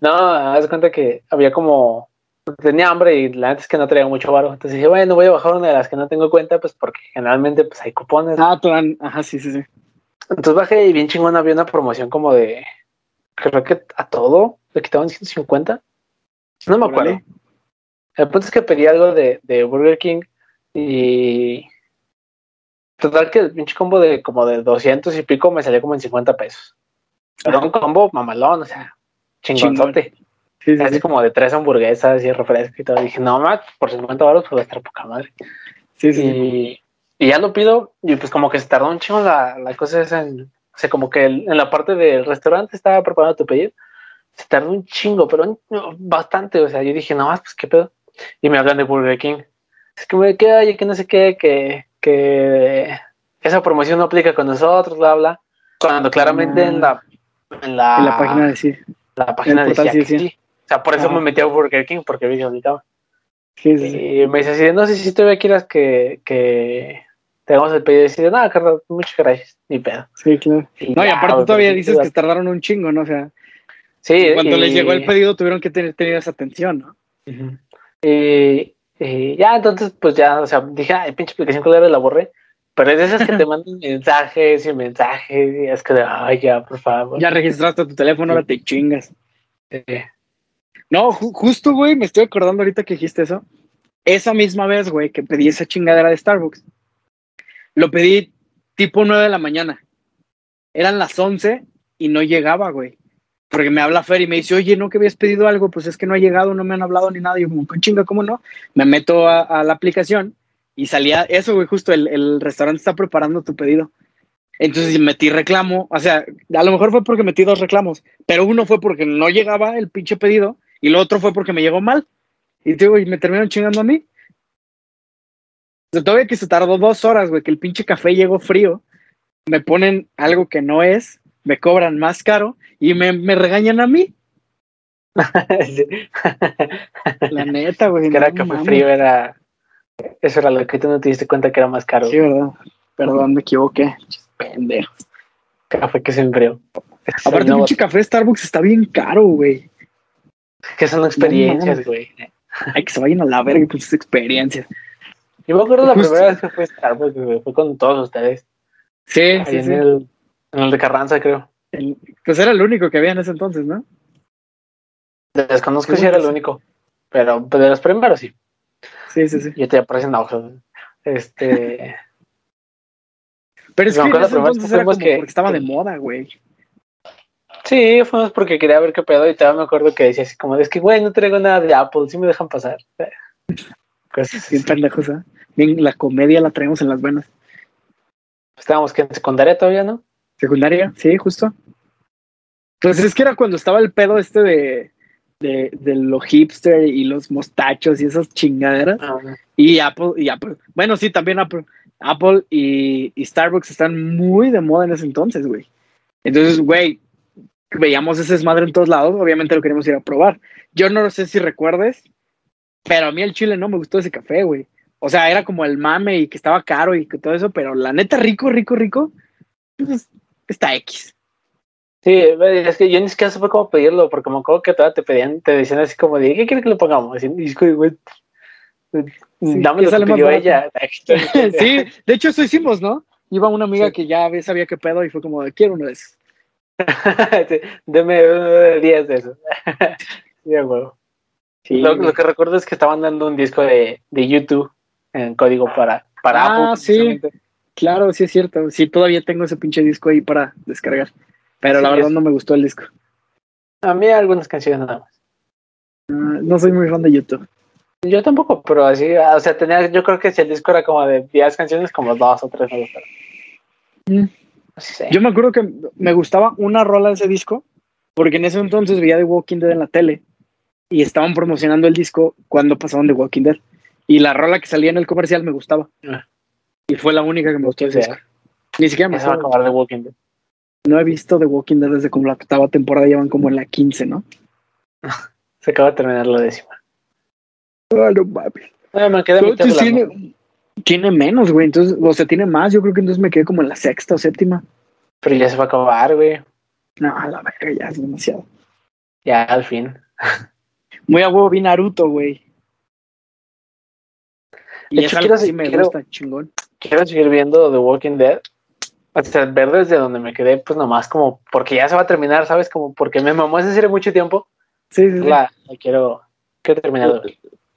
No, haz cuenta que había como. Tenía hambre y la neta es que no traía mucho varo. Entonces dije, bueno, voy a bajar una de las que no tengo cuenta, pues porque generalmente pues hay cupones. Ah, dan- ajá, sí, sí, sí. Entonces bajé y bien chingón había una promoción como de. Creo que a todo le quitaban 150. No me acuerdo. Órale. El punto es que pedí algo de, de Burger King y. Total que el pinche combo de como de 200 y pico me salió como en 50 pesos. Pero un combo mamalón, o sea, chingonzote. Sí, sí, Así sí. como de tres hamburguesas y refresco y todo. dije, no, Mac, por 50 baros pues va a estar poca madre. Sí, sí. Y, y ya lo pido y pues como que se tardó un chingo la, la cosa esa en... O sea, como que el- en la parte del restaurante estaba preparando tu pedido. Se tardó un chingo, pero bastante. O sea, yo dije, no más, pues qué pedo. Y me hablan de Burger King. Es que me queda, oye, que no sé qué, que, que esa promoción no aplica con nosotros, bla, bla. Cuando claramente en la, en la, En la página de sí. la página decía sí sí. O sea, por eso Ajá. me metí a Burger King, porque vi que aplicaba. Sí, sí, sí. Y me dice así, no sé si todavía quieras que, que te hagamos el pedido. Y dice, no, Carlos, muchas gracias, ni pedo. Sí, claro. No, y aparte todavía dices que tardaron un chingo, ¿no? O sea, Sí, cuando y- les llegó el pedido tuvieron que tener, tener esa atención, ¿no? Y, y ya, entonces, pues ya, o sea, dije, ay, pinche aplicación culera, la borré. Pero es de esas que te [LAUGHS] mandan mensajes y mensajes, y es que, de, ay, ya, por favor. Ya registraste tu teléfono, ahora te chingas. Sí. No, ju- justo, güey, me estoy acordando ahorita que dijiste eso. Esa misma vez, güey, que pedí esa chingadera de Starbucks. Lo pedí tipo 9 de la mañana. Eran las 11 y no llegaba, güey. Porque me habla Fer y me dice, oye, ¿no que habías pedido algo? Pues es que no ha llegado, no me han hablado ni nada. Y yo como, "¿Con chinga, ¿cómo no? Me meto a, a la aplicación y salía eso, güey, justo el, el restaurante está preparando tu pedido. Entonces metí reclamo, o sea, a lo mejor fue porque metí dos reclamos, pero uno fue porque no llegaba el pinche pedido y el otro fue porque me llegó mal. Y digo, y me terminaron chingando a mí. O sea, todavía que se tardó dos horas, güey, que el pinche café llegó frío. Me ponen algo que no es, me cobran más caro y me, me regañan a mí. [LAUGHS] La neta, güey. que era no café frío, era. Eso era lo que tú no te diste cuenta que era más caro. Sí, verdad. Perdón, me equivoqué. Pendejo. Café que se enfrió. Aparte, pinche café Starbucks está bien caro, güey. Que son experiencias, güey. Ay, que se vayan a la verga con sus experiencias. Yo me acuerdo la Justo. primera vez que fue Starbucks, güey, fue con todos ustedes. Sí, Ahí sí, en, sí. El, en el de Carranza, creo. El- pues era el único que había en ese entonces, ¿no? Desconozco si era el único. Pero pues, de los primeros sí. Sí, sí, sí. Y te aparecen ojos. Este. Pero es que en acuerdo ese la primera vez entonces que era como que- porque estaba de moda, güey. Sí, fuimos porque quería ver qué pedo. Y todavía me acuerdo que decía así como: Es que, güey, no traigo nada de Apple, sí me dejan pasar. [LAUGHS] Cosas Bien pendejos, ¿eh? Bien, la comedia la traemos en las venas. estábamos que en secundaria todavía, ¿no? Secundaria, sí, justo. Pues es que era cuando estaba el pedo este de, de, de los hipster y los mostachos y esas chingaderas. Ah, Y Apple, y Apple. Bueno, sí, también Apple. Apple y, y Starbucks están muy de moda en ese entonces, güey. Entonces, güey, veíamos ese desmadre en todos lados. Obviamente lo queríamos ir a probar. Yo no sé si recuerdes, pero a mí el chile no me gustó ese café, güey. O sea, era como el mame y que estaba caro y que todo eso, pero la neta, rico, rico, rico, pues está X. Sí, es que yo ni siquiera supe cómo pedirlo, porque me acuerdo que todavía te pedían, te decían así como de, ¿qué quieres que le pongamos? Y güey, dame [LAUGHS] ¿qué lo que pidió ella. sí, de hecho eso hicimos, ¿no? Iba una amiga Sí. que ya sabía qué pedo y fue como, quiero uno de esos. [LAUGHS] Deme uno de 10 de esos. [LAUGHS] Sí, a huevo. Sí, lo, que recuerdo es que estaban dando un disco de, de YouTube en código para, para Ah, Apple. sí. Claro, sí es cierto. Sí, todavía tengo ese pinche disco ahí para descargar. Pero la verdad es- no me gustó el disco. A mí algunas canciones nada más. Ah, no soy muy fan de YouTube. Yo tampoco, pero así, o sea, tenía, yo creo que si el disco era como de 10 canciones, como dos o tres me gustaron. Mm. Sí. Yo me acuerdo que me gustaba una rola de ese disco, porque en ese entonces veía The Walking Dead en la tele y estaban promocionando el disco cuando pasaban The Walking Dead. Y la rola que salía en el comercial me gustaba. Ah. Y fue la única que me gustó ese disco. Ni siquiera me Ya se va a acuerdo. acabar de Walking Dead. No he visto The Walking Dead desde como la octava temporada, ya van como en la 15, ¿no? [LAUGHS] Se acaba de terminar la décima. Ah, no mames. Me quedé a mitad de Entonces la tiene, menos, güey. Entonces, o sea, tiene más. Yo creo que entonces me quedé como en la sexta o séptima. Pero ya se va a acabar, güey. No, a la verga, ya es demasiado. Ya, al fin. [LAUGHS] Muy a huevo vi Naruto, güey. Y hecho, algo quiero- que sí me quiero- gusta, chingón. Quiero seguir viendo The Walking Dead. O sea, ver desde donde me quedé, pues nomás como porque ya se va a terminar, ¿sabes? Como porque me mamó esa serie mucho tiempo. Sí, sí, sí. La, la quiero, quiero terminar.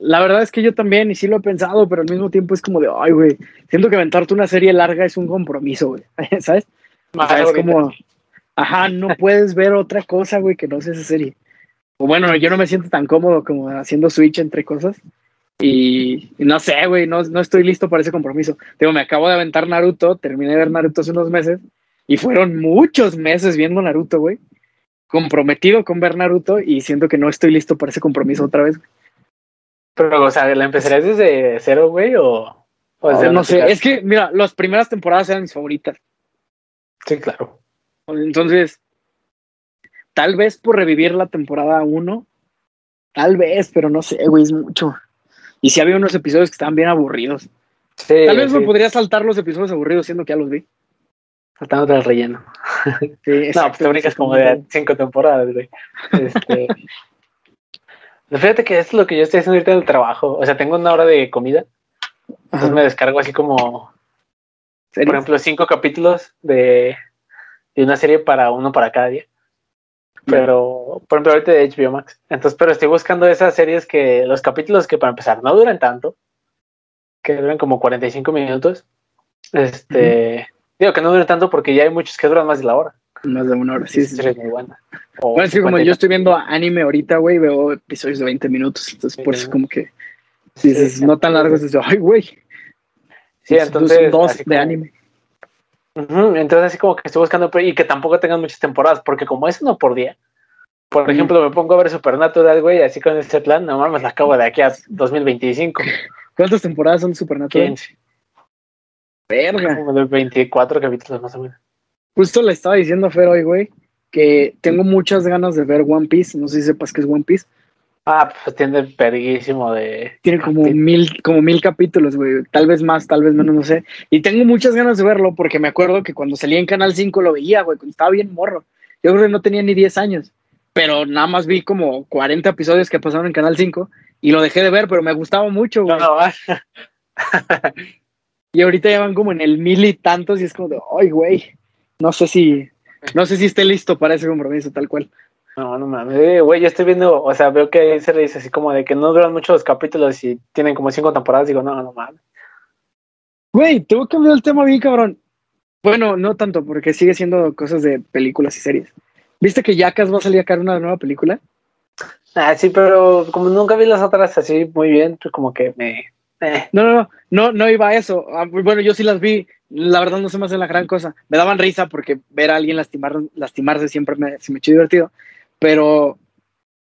La verdad es que yo también, y sí lo he pensado, pero al mismo tiempo es como de, ay, güey, siento que aventarte una serie larga es un compromiso, güey. [LAUGHS] ¿Sabes? O sea, es como, ajá, no puedes ver otra cosa, güey, que no sea esa serie. O bueno, yo no me siento tan cómodo como haciendo switch entre cosas. Y, y no sé, güey, no, no estoy listo para ese compromiso. Digo, me acabo de aventar Naruto, terminé de ver Naruto hace unos meses, y fueron muchos meses viendo Naruto, güey. Comprometido con ver Naruto, y siento que no estoy listo para ese compromiso otra vez. Pero, o sea, ¿la empezarías desde cero, güey? O, o desde no sé, es que, mira, las primeras temporadas eran mis favoritas. Sí, claro. Entonces, tal vez por revivir la temporada 1, tal vez, pero no sé, güey, es mucho. Y si había unos episodios que estaban bien aburridos. Sí, Tal vez sí. me podría saltar los episodios aburridos, siendo que ya los vi. Faltándote el relleno. Sí, [LAUGHS] No, pues te brincas como de cinco temporadas, güey. Este... [LAUGHS] Fíjate que es lo que yo estoy haciendo ahorita en el trabajo. O sea, tengo una hora de comida. Entonces me descargo así como, por ejemplo, cinco capítulos de, de una serie para uno para cada día. Pero, por ejemplo, ahorita de HBO Max. Entonces, pero estoy buscando esas series que, los capítulos que para empezar no duran tanto, que duran como 45 minutos. Este, digo que no duran tanto porque ya hay muchos que duran más de la hora. Más de una hora, sí, sí. sí. es muy buena. O Bueno, es que como 50 yo estoy viendo anime ahorita, güey, veo episodios de 20 minutos. Entonces, por eso como que dices, no tan largos, dices, ay, güey. Sí, entonces. dos de como- anime. Entonces, así como que estoy buscando y que tampoco tengan muchas temporadas, porque como es uno por día. Por ejemplo, me pongo a ver Supernatural, güey, así con este plan, no mames, la acabo de aquí a 2025. ¿Cuántas temporadas son de Supernatural? 15, Verga. como de 24 capítulos más o menos. Justo le estaba diciendo a Fer hoy, güey, que tengo muchas ganas de ver One Piece. No sé si sepas qué es One Piece. Ah, pues tiene perguísimo de. Tiene como mil, como mil capítulos, güey. Tal vez más, tal vez menos, no sé. Y tengo muchas ganas de verlo porque me acuerdo que cuando salía en Canal 5 lo veía, güey, cuando estaba bien morro. Yo creo que no tenía ni 10 años. Pero nada más vi como 40 episodios que pasaron en Canal 5 y lo dejé de ver, pero me gustaba mucho, güey. No, no, [LAUGHS] Y ahorita ya van como en el mil y tantos y es como de, ay, güey. No sé si, no sé si esté listo para ese compromiso, tal cual. no, no mames, eh, güey, yo estoy viendo, o sea, veo que se le dice así como de que no duran mucho los capítulos y tienen como cinco temporadas, digo, no, no mames. Güey, tengo que cambiar el tema bien, cabrón. Bueno, no tanto, porque sigue siendo cosas de películas y series. ¿Viste que Jackass va a salir acá una nueva película? Ah, sí, pero como nunca vi las otras así muy bien, pues como que me. eh. No, no, no, no, no iba a eso. Ah, Bueno, yo sí las vi la verdad no se me hace la gran cosa. Me daban risa porque ver a alguien lastimar, lastimarse siempre me, se me echó divertido. Pero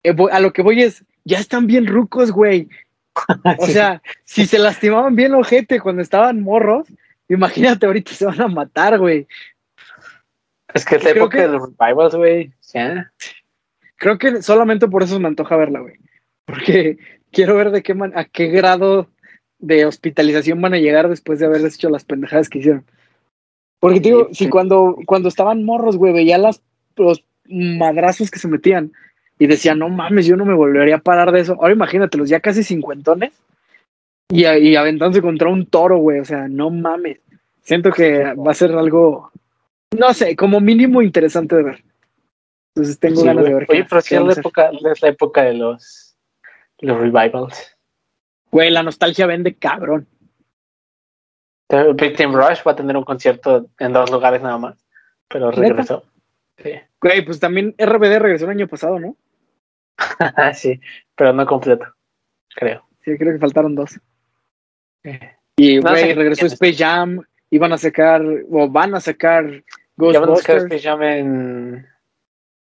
eh, a lo que voy es, ya están bien rucos, güey. [LAUGHS] O Sí. sea, si se lastimaban bien ojete cuando estaban morros, imagínate ahorita se van a matar, güey. Es que es la época que- de los revivals, güey. Creo que solamente por eso me antoja verla, güey. Porque quiero ver de qué man- a qué grado de hospitalización van a llegar después de haberles hecho las pendejadas que hicieron. Porque digo, si cuando, cuando estaban morros, güey, veía las, los madrazos que se metían y decía, no mames, yo no me volvería a parar de eso. Ahora imagínatelos, ya casi cincuentones y, y aventándose contra un toro, güey. O sea, no mames. Siento que va a ser algo, no sé, como mínimo interesante de ver. Entonces tengo Sí, ganas de ver. Oye, pero sí es la época, es la época de los, los revivals. Güey, la nostalgia vende cabrón. Victim Rush va a tener un concierto en dos lugares nada más, pero regresó. Sí. [LAUGHS] Güey, pues también RBD regresó el año pasado, ¿no? sí, pero no completo, creo. Sí, creo que faltaron dos. Sí. Y, No güey, regresó. Space Jam, iban a sacar, o van a sacar Ya van a Ghostbusters Space Jam en,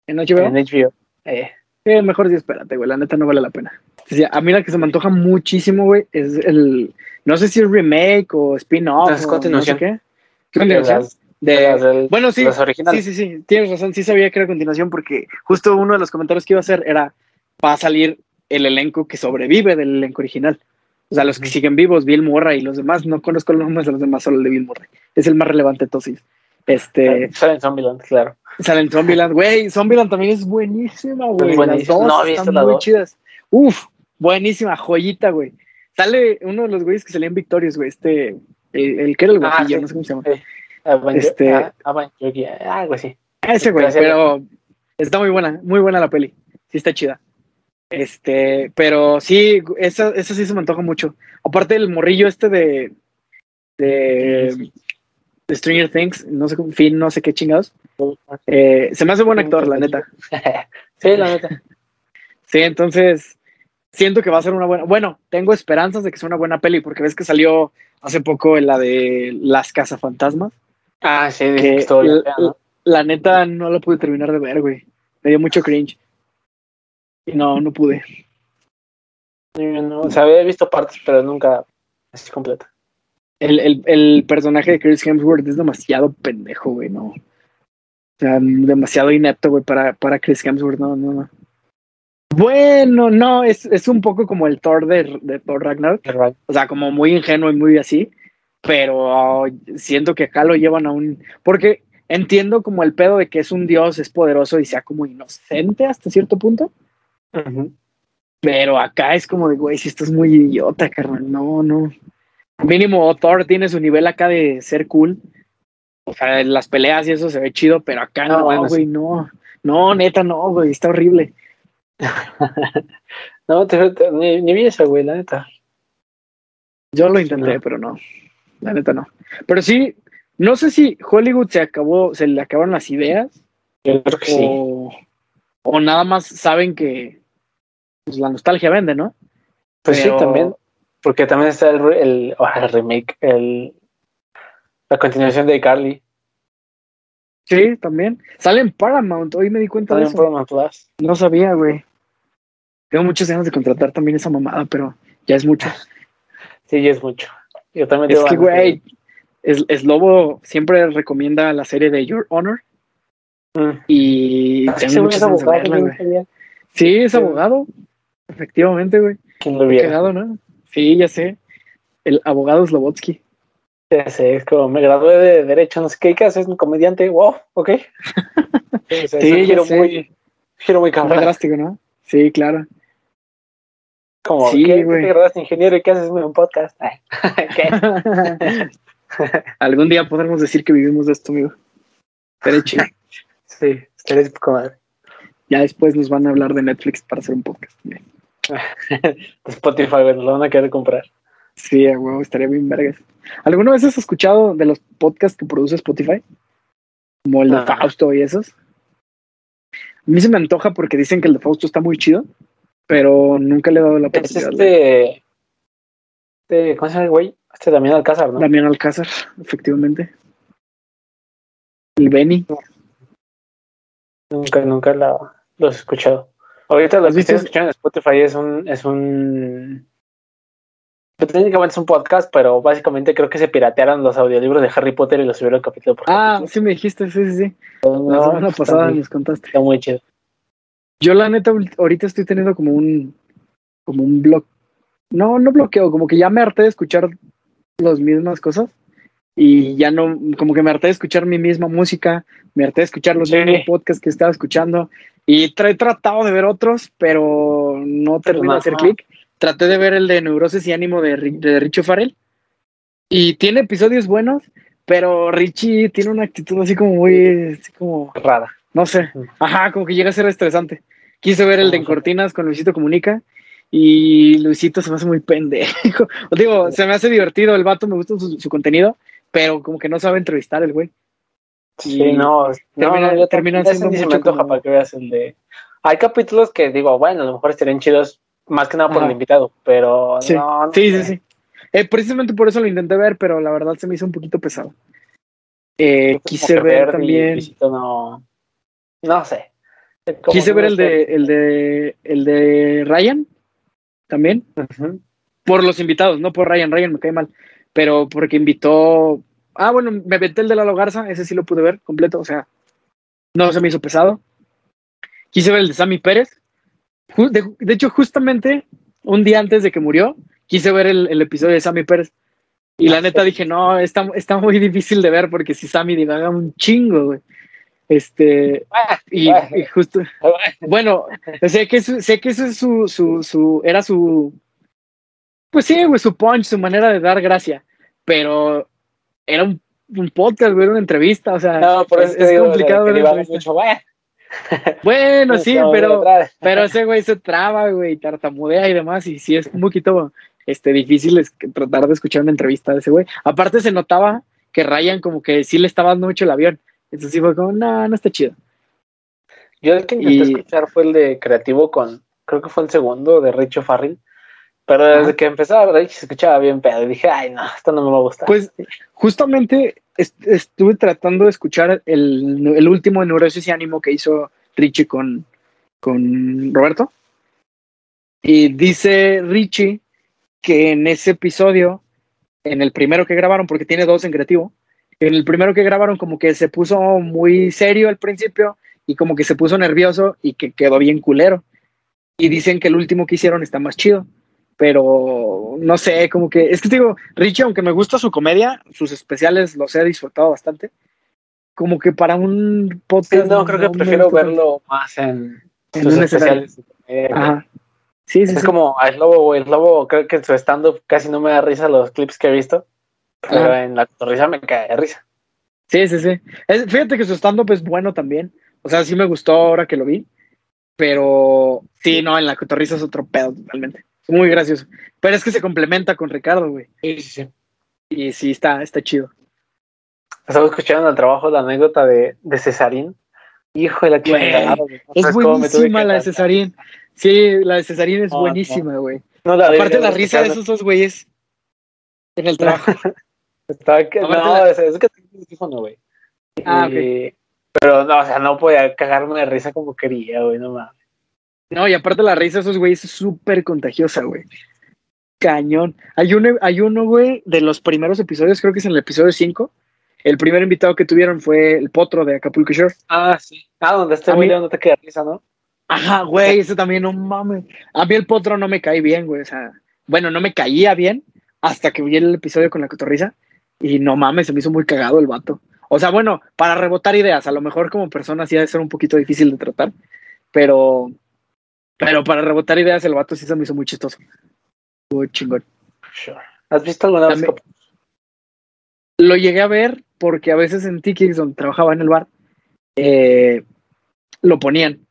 en HBO. en HBO. Eh, Eh, mejor sí, espérate, güey, la neta no vale la pena. A mí la que se me antoja muchísimo, güey, es el, no sé si es remake o spin-off. Es continuación. No sé qué. ¿Qué continuación? las- De- las del- bueno, sí, las sí, sí, sí, tienes razón, sí sabía que era continuación porque justo uno de los comentarios que iba a hacer era, va a salir el elenco que sobrevive del elenco original. O sea, los que siguen vivos, Bill Murray y los demás, no conozco los nombres de los demás, solo el de Bill Murray. Es el más relevante de ellos. Este, Sale en Zombieland, claro. sale en Zombieland, güey, Zombieland también es buenísima, güey. Las dos No, están la muy dos. chidas. Uf, buenísima, joyita, güey. Sale uno de los güeyes que salían Victorious, güey, este, el, el que era el Ah, guapillo, sí. no sé cómo se llama. Avan- Este- ah, algo así. Ese güey, pero está muy buena, muy buena la peli. Sí está chida. Este, pero sí, esa, esa sí se me antoja mucho. Aparte el morrillo este de de, de Stranger Things, no sé, fin, no sé qué chingados. Eh, se me hace buen actor, la neta. [LAUGHS] sí, la neta. Sí, entonces siento que va a ser una buena. Bueno, tengo esperanzas de que sea una buena peli, porque ves que salió hace poco la de Las Cazafantasmas. Ah, sí, Que la, fea, ¿no? la neta no la pude terminar de ver, güey. Me dio mucho cringe. Y no, no pude. No- O sea, había visto partes, pero nunca así completa. El, el, el personaje de Chris Hemsworth es demasiado pendejo, güey, no. O sea, demasiado inepto, güey, para, para Chris Hemsworth, no, no, no. Bueno, no, es, es un poco como el Thor de, de Thor Ragnarok, o sea, como muy ingenuo y muy así, pero uh, siento que acá lo llevan a un... Porque entiendo como el pedo de que es un dios, es poderoso y sea como inocente hasta cierto punto, pero acá es como de, güey, si estás muy idiota, carnal, no, no. Mínimo Thor tiene su nivel acá de ser cool. O sea, en las peleas y eso se ve chido, pero acá Ah, no, güey, no. No, neta, no, güey, está horrible. [LAUGHS] no, te, te- ni, ni vi esa, güey, la neta. Yo lo intenté, No. pero no. La neta no. Pero sí, no sé si Hollywood se acabó, se le acabaron las ideas Yo creo que sí. o, o nada más saben que pues, la nostalgia vende, ¿no? Pues pero- sí, también. Porque también está el, el, el remake, el, la continuación de Carly. Sí, también. Sale en Paramount, hoy me di cuenta de eso. Paramount Plus. No sabía, güey. Tengo muchas ganas de contratar también esa mamada, pero ya es mucho. [LAUGHS] Sí, ya es mucho. Yo también es que, güey, es, es Lobo siempre recomienda la serie de Your Honor Mm. y Ah, tengo muchas de abogado, verla, güey. Sí, es Sí. abogado. Efectivamente, güey. ¿Quién lo Qué viera? cagado, ¿no? Sí, ya sé. El abogado Slobotsky. Ya sé, es como me gradué de Derecho, no sé qué, ¿qué haces? Un comediante, wow, ok. [LAUGHS] Sí, o sea, sé. muy, giro muy cabrón. drástico, ¿no? Sí, claro. Como, Sí, ¿qué? güey. ¿Te graduaste ingeniero y qué haces en un podcast? [LAUGHS] ¿Qué? [LAUGHS] Algún día podremos decir que vivimos de esto, amigo. Chido. Sí, estaría poco madre. Ya después nos van a hablar de Netflix para hacer un podcast. De Spotify, nos lo van a querer comprar. Sí, a huevo, estaría bien vergas. ¿Alguna vez has escuchado de los podcasts que produce Spotify? Como el de No. Fausto y esos. A mí se me antoja porque dicen que el de Fausto está muy chido, pero nunca le he dado la Es oportunidad. de- este, este. ¿Cómo se llama el güey? Este Damián Alcázar, ¿no? Damián Alcázar, efectivamente. El Benny. Nunca, nunca la, los he escuchado. Ahorita los ¿Has que estoy escuchando en Spotify es un, es un pues, técnicamente es un podcast, pero básicamente creo que se piratearon los audiolibros de Harry Potter y los subieron capítulo por Ah, capítulo. sí me dijiste, sí, sí, sí. No, La semana pasada muy- nos contaste. Está muy chido. Yo la neta ahorita estoy teniendo como un como un bloque. No, no bloqueo, como que ya me harté de escuchar las mismas cosas y ya no, como que me harté de escuchar mi misma música, me harté de escuchar los Sí. mismos podcasts que estaba escuchando y he tratado de ver otros, pero no termino de hacer clic. Traté de ver el de Neurosis y Ánimo de, de Richie Farrell y tiene episodios buenos, pero Richie tiene una actitud así como muy, así como Rara. no sé. Mm. Ajá, como que llega a ser estresante. Quise ver el de En. Cortinas con Luisito Comunica y Luisito se me hace muy pendejo. [LAUGHS] Digo, se me hace divertido el vato, me gusta su, su contenido, pero como que no sabe entrevistar el güey. Sí, Y no, termina- no, yo también- siendo mucho como- para que veas el de. Hay capítulos que digo, bueno, a lo mejor estarían chidos, más que nada por Ajá. el invitado, pero Sí, no, no Sí, sí, sé. sí. Eh, precisamente por eso lo intenté ver, pero la verdad se me hizo un poquito pesado. Eh, quise ver también. No, no sé. Quise ver el de, el de el de Ryan también. Por los invitados, no por Ryan, Ryan me cae mal, pero porque invitó. Ah, bueno, me aventé el de Lalo Garza, ese sí lo pude ver completo, o sea, no se me hizo pesado. Quise ver el de Sammy Pérez. De, de hecho, justamente un día antes de que murió, quise ver el, el episodio de Sammy Pérez. Y la Ah, neta dije, no, está, está muy difícil de ver porque si Sammy divaga un chingo, güey. Este, Ah, y, ah, y justo, bueno, sé que, eso- sé que eso es su, su, su, era su, pues sí, güey, su punch, su manera de dar gracia, pero era un, un podcast, güey, era una entrevista, o sea, No, por eso es, te es digo, complicado mucho, bueno. [LAUGHS] Sí, pero, pero ese güey se traba, güey, tartamudea y demás, y sí es un poquito este, difícil es que tratar de escuchar una entrevista de ese güey. Aparte se notaba que Ryan como que sí le estaba dando mucho el avión, entonces sí fue como, no, no está chido. Yo el que intenté Y- escuchar fue el de creativo con, creo que fue el segundo de Richo Farrell. Pero desde que empezaba Rich se escuchaba bien pedo. Y dije, ay, no, esto no me va a gustar. Pues justamente est- estuve tratando de escuchar el, el último de Neurosis y Ánimo que hizo Richie con, con Roberto. Y dice Richie que en ese episodio, en el primero que grabaron, porque tiene dos en creativo, en el primero que grabaron como que se puso muy serio al principio y como que se puso nervioso y que quedó bien culero. Y dicen que el último que hicieron está más chido pero no sé, como que es que te digo, Richie, aunque me gusta su comedia, sus especiales los he disfrutado bastante. Como que para un Sí, podcast. no, creo que prefiero verlo más en, En sus especiales. Eh, Ajá. Sí, sí, Es sí. como a Slobo, güey. Slobo, creo que en su stand-up casi no me da risa los clips que he visto. Pero en la risa me cae de risa. Sí, sí, sí. Es- fíjate que su stand-up es bueno también. O sea, sí me gustó ahora que lo vi. Pero sí, no, en la cotorriza es otro pedo totalmente. Muy gracioso. Pero es que se complementa con Ricardo, güey. Sí, sí, sí. Y sí, está, está chido. Estaba escuchando en el trabajo la anécdota de, de Cesarín. Hijo de la chingada. Es buenísima la de. Cesarín. Sí, la de Cesarín es No, buenísima, güey. No, la Aparte de- la risa de esos dos güeyes en el trabajo. [LAUGHS] Estaba que, no, la- es, es que tengo un teléfono, güey. Ah, Y- Pero no, o sea, no podía cagarme de risa como quería, güey, no mames. No, y aparte la risa de esos güeyes es súper contagiosa, güey. Cañón. Hay uno, hay uno, güey, de los primeros episodios, creo que es en el episodio 5. El primer invitado que tuvieron fue el potro de Acapulco Shore. Ah, sí. Ah, donde este güey no te queda risa, ¿no? Ajá, güey, ese también, no mames. A mí el potro no me cae bien, güey. O sea, bueno, no me caía bien hasta que vi el episodio con la cotorriza. Y no mames, se me hizo muy cagado el vato. O sea, bueno, para rebotar ideas, a lo mejor como persona sí ha de ser un poquito difícil de tratar, pero, pero para rebotar ideas el vato sí se me hizo muy chistoso. Muy chingón. Sure. ¿Has visto alguna vez? Lo llegué a ver porque a veces en Tikis, donde trabajaba en el bar, eh, lo ponían.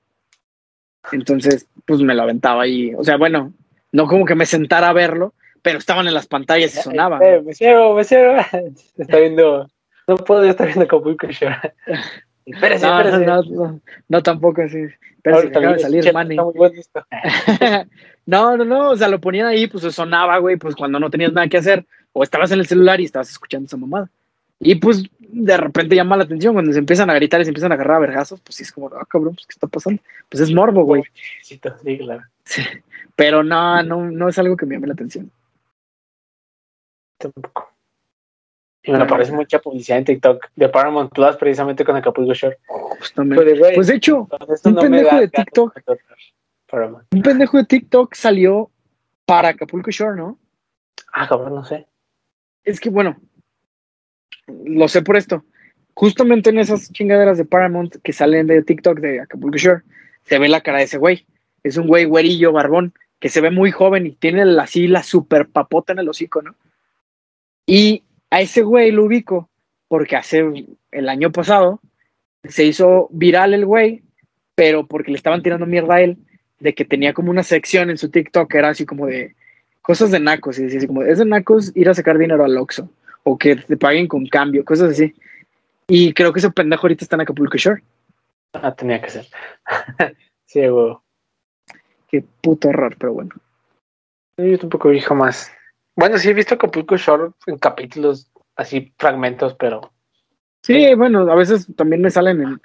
Entonces, pues me lo aventaba ahí. O sea, bueno, no como que me sentara a verlo, pero estaban en las pantallas y sonaban. Eh, me cierro, me cierro. [LAUGHS] Está viendo. No puedo estar viendo Acapulco Shore. [LAUGHS] Espérese, No, espérese. no, no, no, no, tampoco así. Pero Ahorita acaba de salir Manny. [LAUGHS] No, no, no, o sea, lo ponían ahí, pues sonaba, güey, pues cuando no tenías nada que hacer, o estabas en el celular y estabas escuchando esa mamada. Y pues de repente llama la atención cuando se empiezan a gritar y se empiezan a agarrar a vergazos, pues sí es como, ah, cabrón, pues, ¿qué está pasando? Pues es morbo, güey. Sí, sí, claro. Pero no, no, no es algo que me llame la atención. Tampoco. Y me parece mucha publicidad en TikTok de Paramount Plus precisamente con Acapulco Shore. Justamente. Pues de hecho, un pendejo de TikTok. Un pendejo de TikTok salió para Acapulco Shore, ¿no? Ah, cabrón, no sé. Es que bueno, lo sé por esto. Justamente en esas chingaderas de Paramount que salen de TikTok de Acapulco Shore, se ve la cara de ese güey. Es un güey güerillo, barbón, que se ve muy joven y tiene así la super papota en el hocico, ¿no? Y a ese güey lo ubico porque hace el año pasado se hizo viral el güey, pero porque le estaban tirando mierda a él, de que tenía como una sección en su TikTok que era así como de cosas de nacos, y así como, es de nacos ir a sacar dinero al Oxxo, o que te paguen con cambio, cosas así. Y creo que ese pendejo ahorita está en Acapulco Shore. Ah, tenía que ser. [LAUGHS] sí, güey. Qué puto horror, pero bueno. Yo tampoco vi jamás. Bueno, sí he visto Acapulco Shore en capítulos, así fragmentos, pero. Sí, bueno, a veces también me salen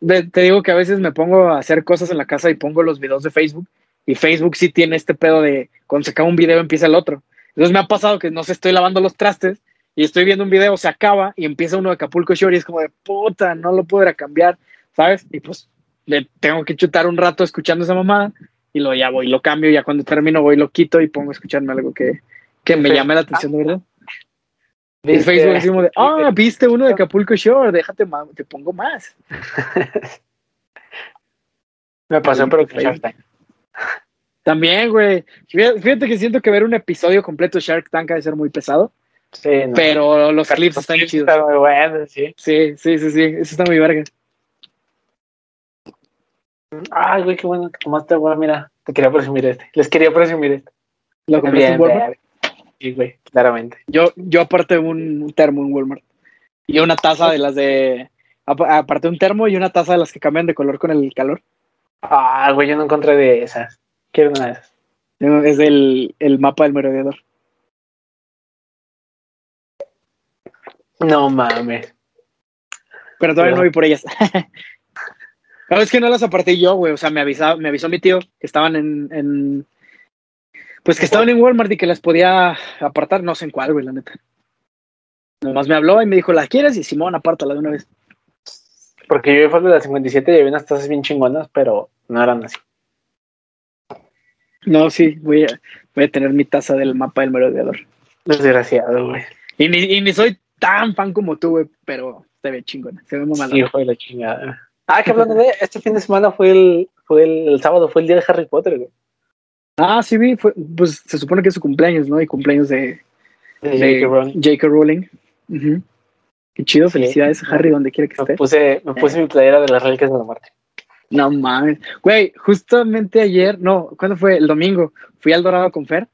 en. te digo que a veces me pongo a hacer cosas en la casa y pongo los videos de Facebook. Y Facebook sí tiene este pedo de cuando se acaba un video empieza el otro. Entonces me ha pasado que no sé, estoy lavando los trastes y estoy viendo un video, se acaba y empieza uno de Acapulco Shore y es como de puta, no lo puedo ir a cambiar, ¿sabes? Y pues le tengo que chutar un rato escuchando esa mamada y lo ya voy, lo cambio, ya cuando termino voy, lo quito y pongo a escucharme algo que, que me llame la atención, de verdad. En Facebook decimos de, ah, viste uno de Acapulco Shore, déjate, te pongo más. [LAUGHS] me pasó, pero que Shark Tank. También, güey. Fíjate que siento que ver un episodio completo de Shark Tank ha de ser muy pesado. Sí, Pero los clips están chidos. Están muy buenos, sí. Sí, sí, sí, sí. Eso está muy verga. Ay, güey, qué bueno que tomaste, güey. Mira, te quería presumir este. Les quería presumir este. ¿Lo compraste en Walmart? Sí, güey, claramente. Yo, yo aparte un termo en Walmart. Y una taza de las de. Aparte un termo y una taza de las que cambian de color con el calor. Ah, güey, yo no encontré de esas. Quiero una de esas. Es del el mapa del merodeador. No mames. Pero todavía no vi por ellas. [LAUGHS] no, es que no las aparté yo, güey. O sea, me, avisó, me avisó mi tío que estaban en, Pues que estaban en Walmart y que las podía apartar. No sé en cuál, güey, la neta. Nomás me habló y me dijo, ¿las quieres? Y Simón, apártala de una vez. Porque yo fui de la 57 y había unas tazas bien chingonas, pero no eran así. No, sí, voy a, voy a tener mi taza del mapa del merodeador. Desgraciado, güey. Y ni, y ni soy tan fan como tú, güey, pero se ve chingona, se ve muy Sí, fue la chingada. Ah, que hablando de este fin de semana fue el, fue el, sábado, fue el día de Harry Potter, güey. Ah, sí, vi, fue, pues se supone que es su cumpleaños, ¿no? Y cumpleaños de, J.K. Rowling. Qué chido, felicidades Harry donde quiera que esté. Me puse, me puse mi playera de las reliquias de la muerte. No mames. Güey, justamente ayer, no, ¿cuándo fue? El domingo, fui al Dorado con Fer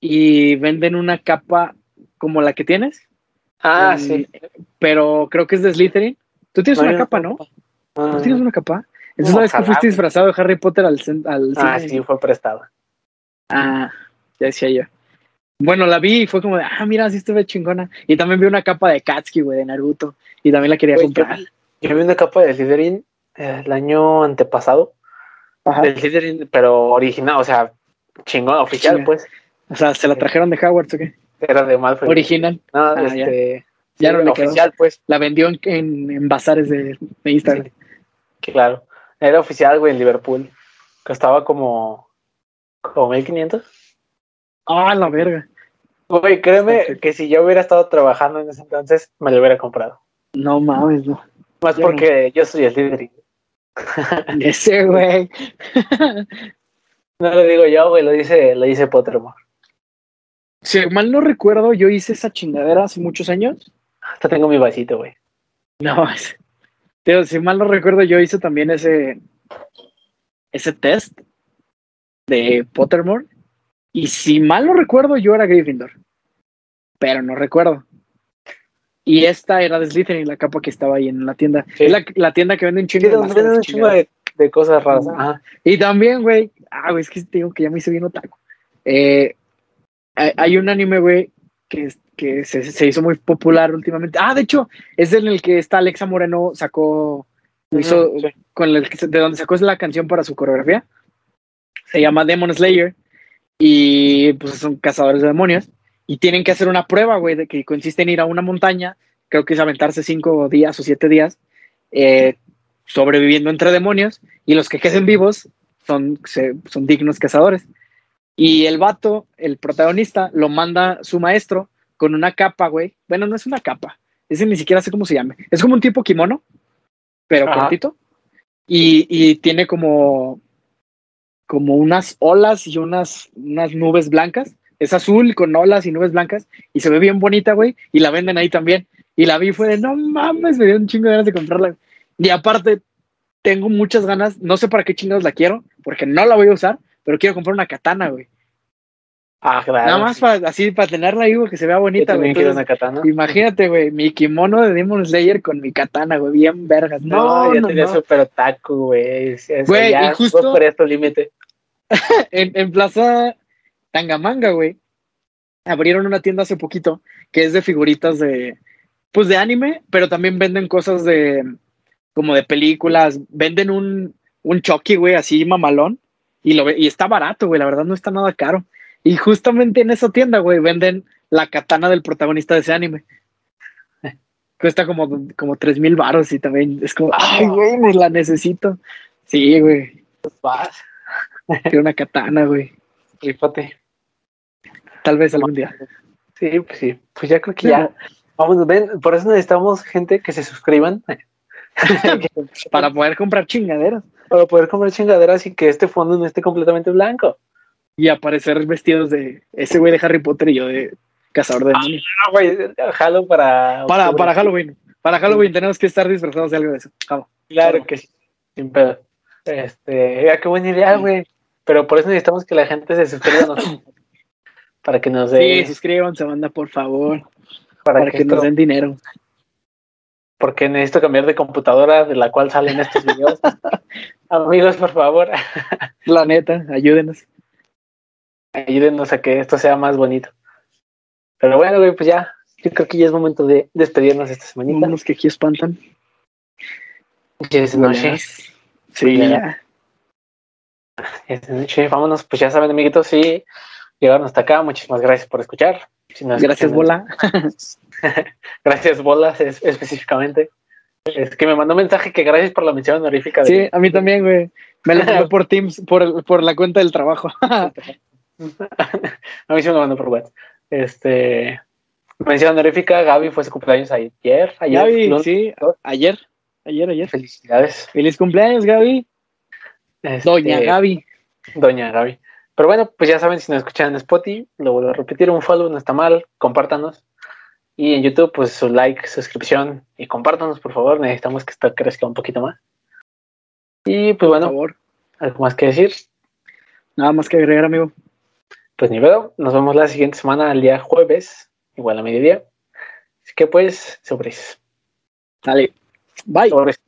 y venden una capa como la que tienes. Ah, sí. Pero creo que es de Slytherin. Tú tienes una capa, ¿no? ¿Tú tienes una capa? Entonces, ¿sabes que fuiste disfrazado de Harry Potter al, al Ah, sí, fue prestado. Ah, ya decía yo. Bueno, la vi y fue como de, ah, mira, sí estuve chingona. Y también vi una capa de Katsuki, güey, de Naruto. Y también la quería comprar. Yo, vi una capa de Slytherin eh, el año antepasado. Ajá. Del Slytherin, pero original, o sea, chingón, oficial, pues. O sea, ¿se la trajeron de Hogwarts o qué? Era de Malfoy. Original. No, ah, este, ya, no le oficial, pues. La vendió en, en, bazares de, Instagram. claro. Era oficial, güey, en Liverpool. Costaba como, como 1500. Ah, la verga. Güey, créeme que si yo hubiera estado trabajando en ese entonces, me lo hubiera comprado. No mames, no. Más porque yo soy el líder. [LAUGHS] Ese güey. [LAUGHS] no lo digo yo, güey, lo dice, lo dice Pottermore. Si mal no recuerdo, yo hice esa chingadera hace muchos años. Hasta tengo mi vasito, güey. No, pero si mal no recuerdo, yo hice también ese ese test de Pottermore y si mal no recuerdo, yo era Gryffindor. Pero no recuerdo. Y esta era de Slytherin, la capa que estaba ahí en la tienda. Es la, tienda que vende un chingo, de, cosas raras. Y también, güey, ah, güey, es que te digo que ya me hice bien otaku. Eh, hay un anime, güey, que, que se, se hizo muy popular últimamente. Ah, de hecho, es en el que está Alexa Moreno, sacó, hizo, sí. con el de donde sacó la canción para su coreografía. Se llama Demon Slayer y pues son cazadores de demonios y tienen que hacer una prueba, güey, de que consiste en ir a una montaña, creo que es aventarse cinco días o siete días, eh, sobreviviendo entre demonios y los que queden vivos son, se- son dignos cazadores. Y el vato, el protagonista, lo manda su maestro con una capa, güey. Bueno, no es una capa, ese ni siquiera sé cómo se llame. Es como un tipo kimono, pero Ajá. cortito. Y, y tiene como, como unas olas y unas, unas nubes blancas. Es azul con olas y nubes blancas y se ve bien bonita, güey. Y la venden ahí también. Y la vi fue de, no mames, me dio un chingo de ganas de comprarla. Y aparte, tengo muchas ganas, no sé para qué chingados la quiero, porque no la voy a usar, pero quiero comprar una katana, güey. Ah, claro. Nada más para, así, para tenerla ahí, güey, que se vea Yo bonita, güey. una katana. Imagínate, güey, mi kimono de Demon Slayer con mi katana, güey, bien vergas. No, No, ya no, tenía no. súper otaku, güey. Güey, ya y justo- por esto límite. [LAUGHS] En, en Plaza Tangamanga, güey, abrieron una tienda hace poquito que es de figuritas de, pues de anime, pero también venden cosas de, como de películas. Venden un, un Chucky, güey, así mamalón, y, lo, y está barato, güey, la verdad no está nada caro. Y justamente en esa tienda, güey, venden la katana del protagonista de ese anime. [LAUGHS] Cuesta como, como 3 mil baros y también es como, ay, güey, pues la necesito. Sí, güey, Vas, [LAUGHS] quiero una katana, güey. rífate. Tal vez algún día. Sí, pues sí. Pues ya creo que ya. Vamos, ven, por eso necesitamos gente que se suscriban [LAUGHS] Para poder comprar chingaderas para poder comprar chingaderas y que este fondo no esté completamente blanco. Y aparecer vestidos de ese güey de Harry Potter y yo de cazador de demonios. Ah, güey, jalo para. Para, para Halloween. Para Halloween tenemos que estar disfrazados de algo de eso. Jalo. Claro que sí, sin pedo. Este, ya qué buena idea, güey. Pero por eso necesitamos que la gente se suscriba a nosotros. Para que nos Sí, dé. suscríbanse, banda, por favor. para, Para que que nos den dinero. porque necesito cambiar de computadora de la cual salen estos videos. [LAUGHS] Amigos, por favor, La neta, ayúdenos. Ayúdenos a que esto sea más bonito. Pero bueno, güey, pues ya, yo creo que ya es momento de despedirnos esta semanita. Unos que aquí espantan. Ya es noche, Sí, Ya. es noche. Vámonos, pues ya saben, amiguitos, si llegaron hasta acá, muchísimas gracias por escuchar. Si [LAUGHS] Gracias, Bola. Gracias, Bolas, es- específicamente. Es que me mandó un mensaje que gracias por la mención honorífica. de- Sí, a mí también, güey. Me lo mandó [LAUGHS] por Teams, por, por la cuenta del trabajo. [LAUGHS] a mí sí me lo mandó por WhatsApp. Este, mención honorífica, Gaby fue su cumpleaños ayer. Ayer, Gaby, sí, ayer. Ayer, ayer. Felicidades. Feliz cumpleaños, Gaby. Este, Doña Gaby. Doña Gaby. Pero bueno, pues ya saben, si nos escuchan en Spotify, lo vuelvo a repetir, un follow no está mal, compártanos. Y en YouTube, pues su like, suscripción y compártanos, por favor. Necesitamos que esto crezca un poquito más. Y pues Por bueno, favor. algo más que decir. Nada más que agregar, amigo. Pues ni pedo, nos vemos la siguiente semana, el día jueves, igual a mediodía. Así que pues, sobres. Dale. Bye. Sobres.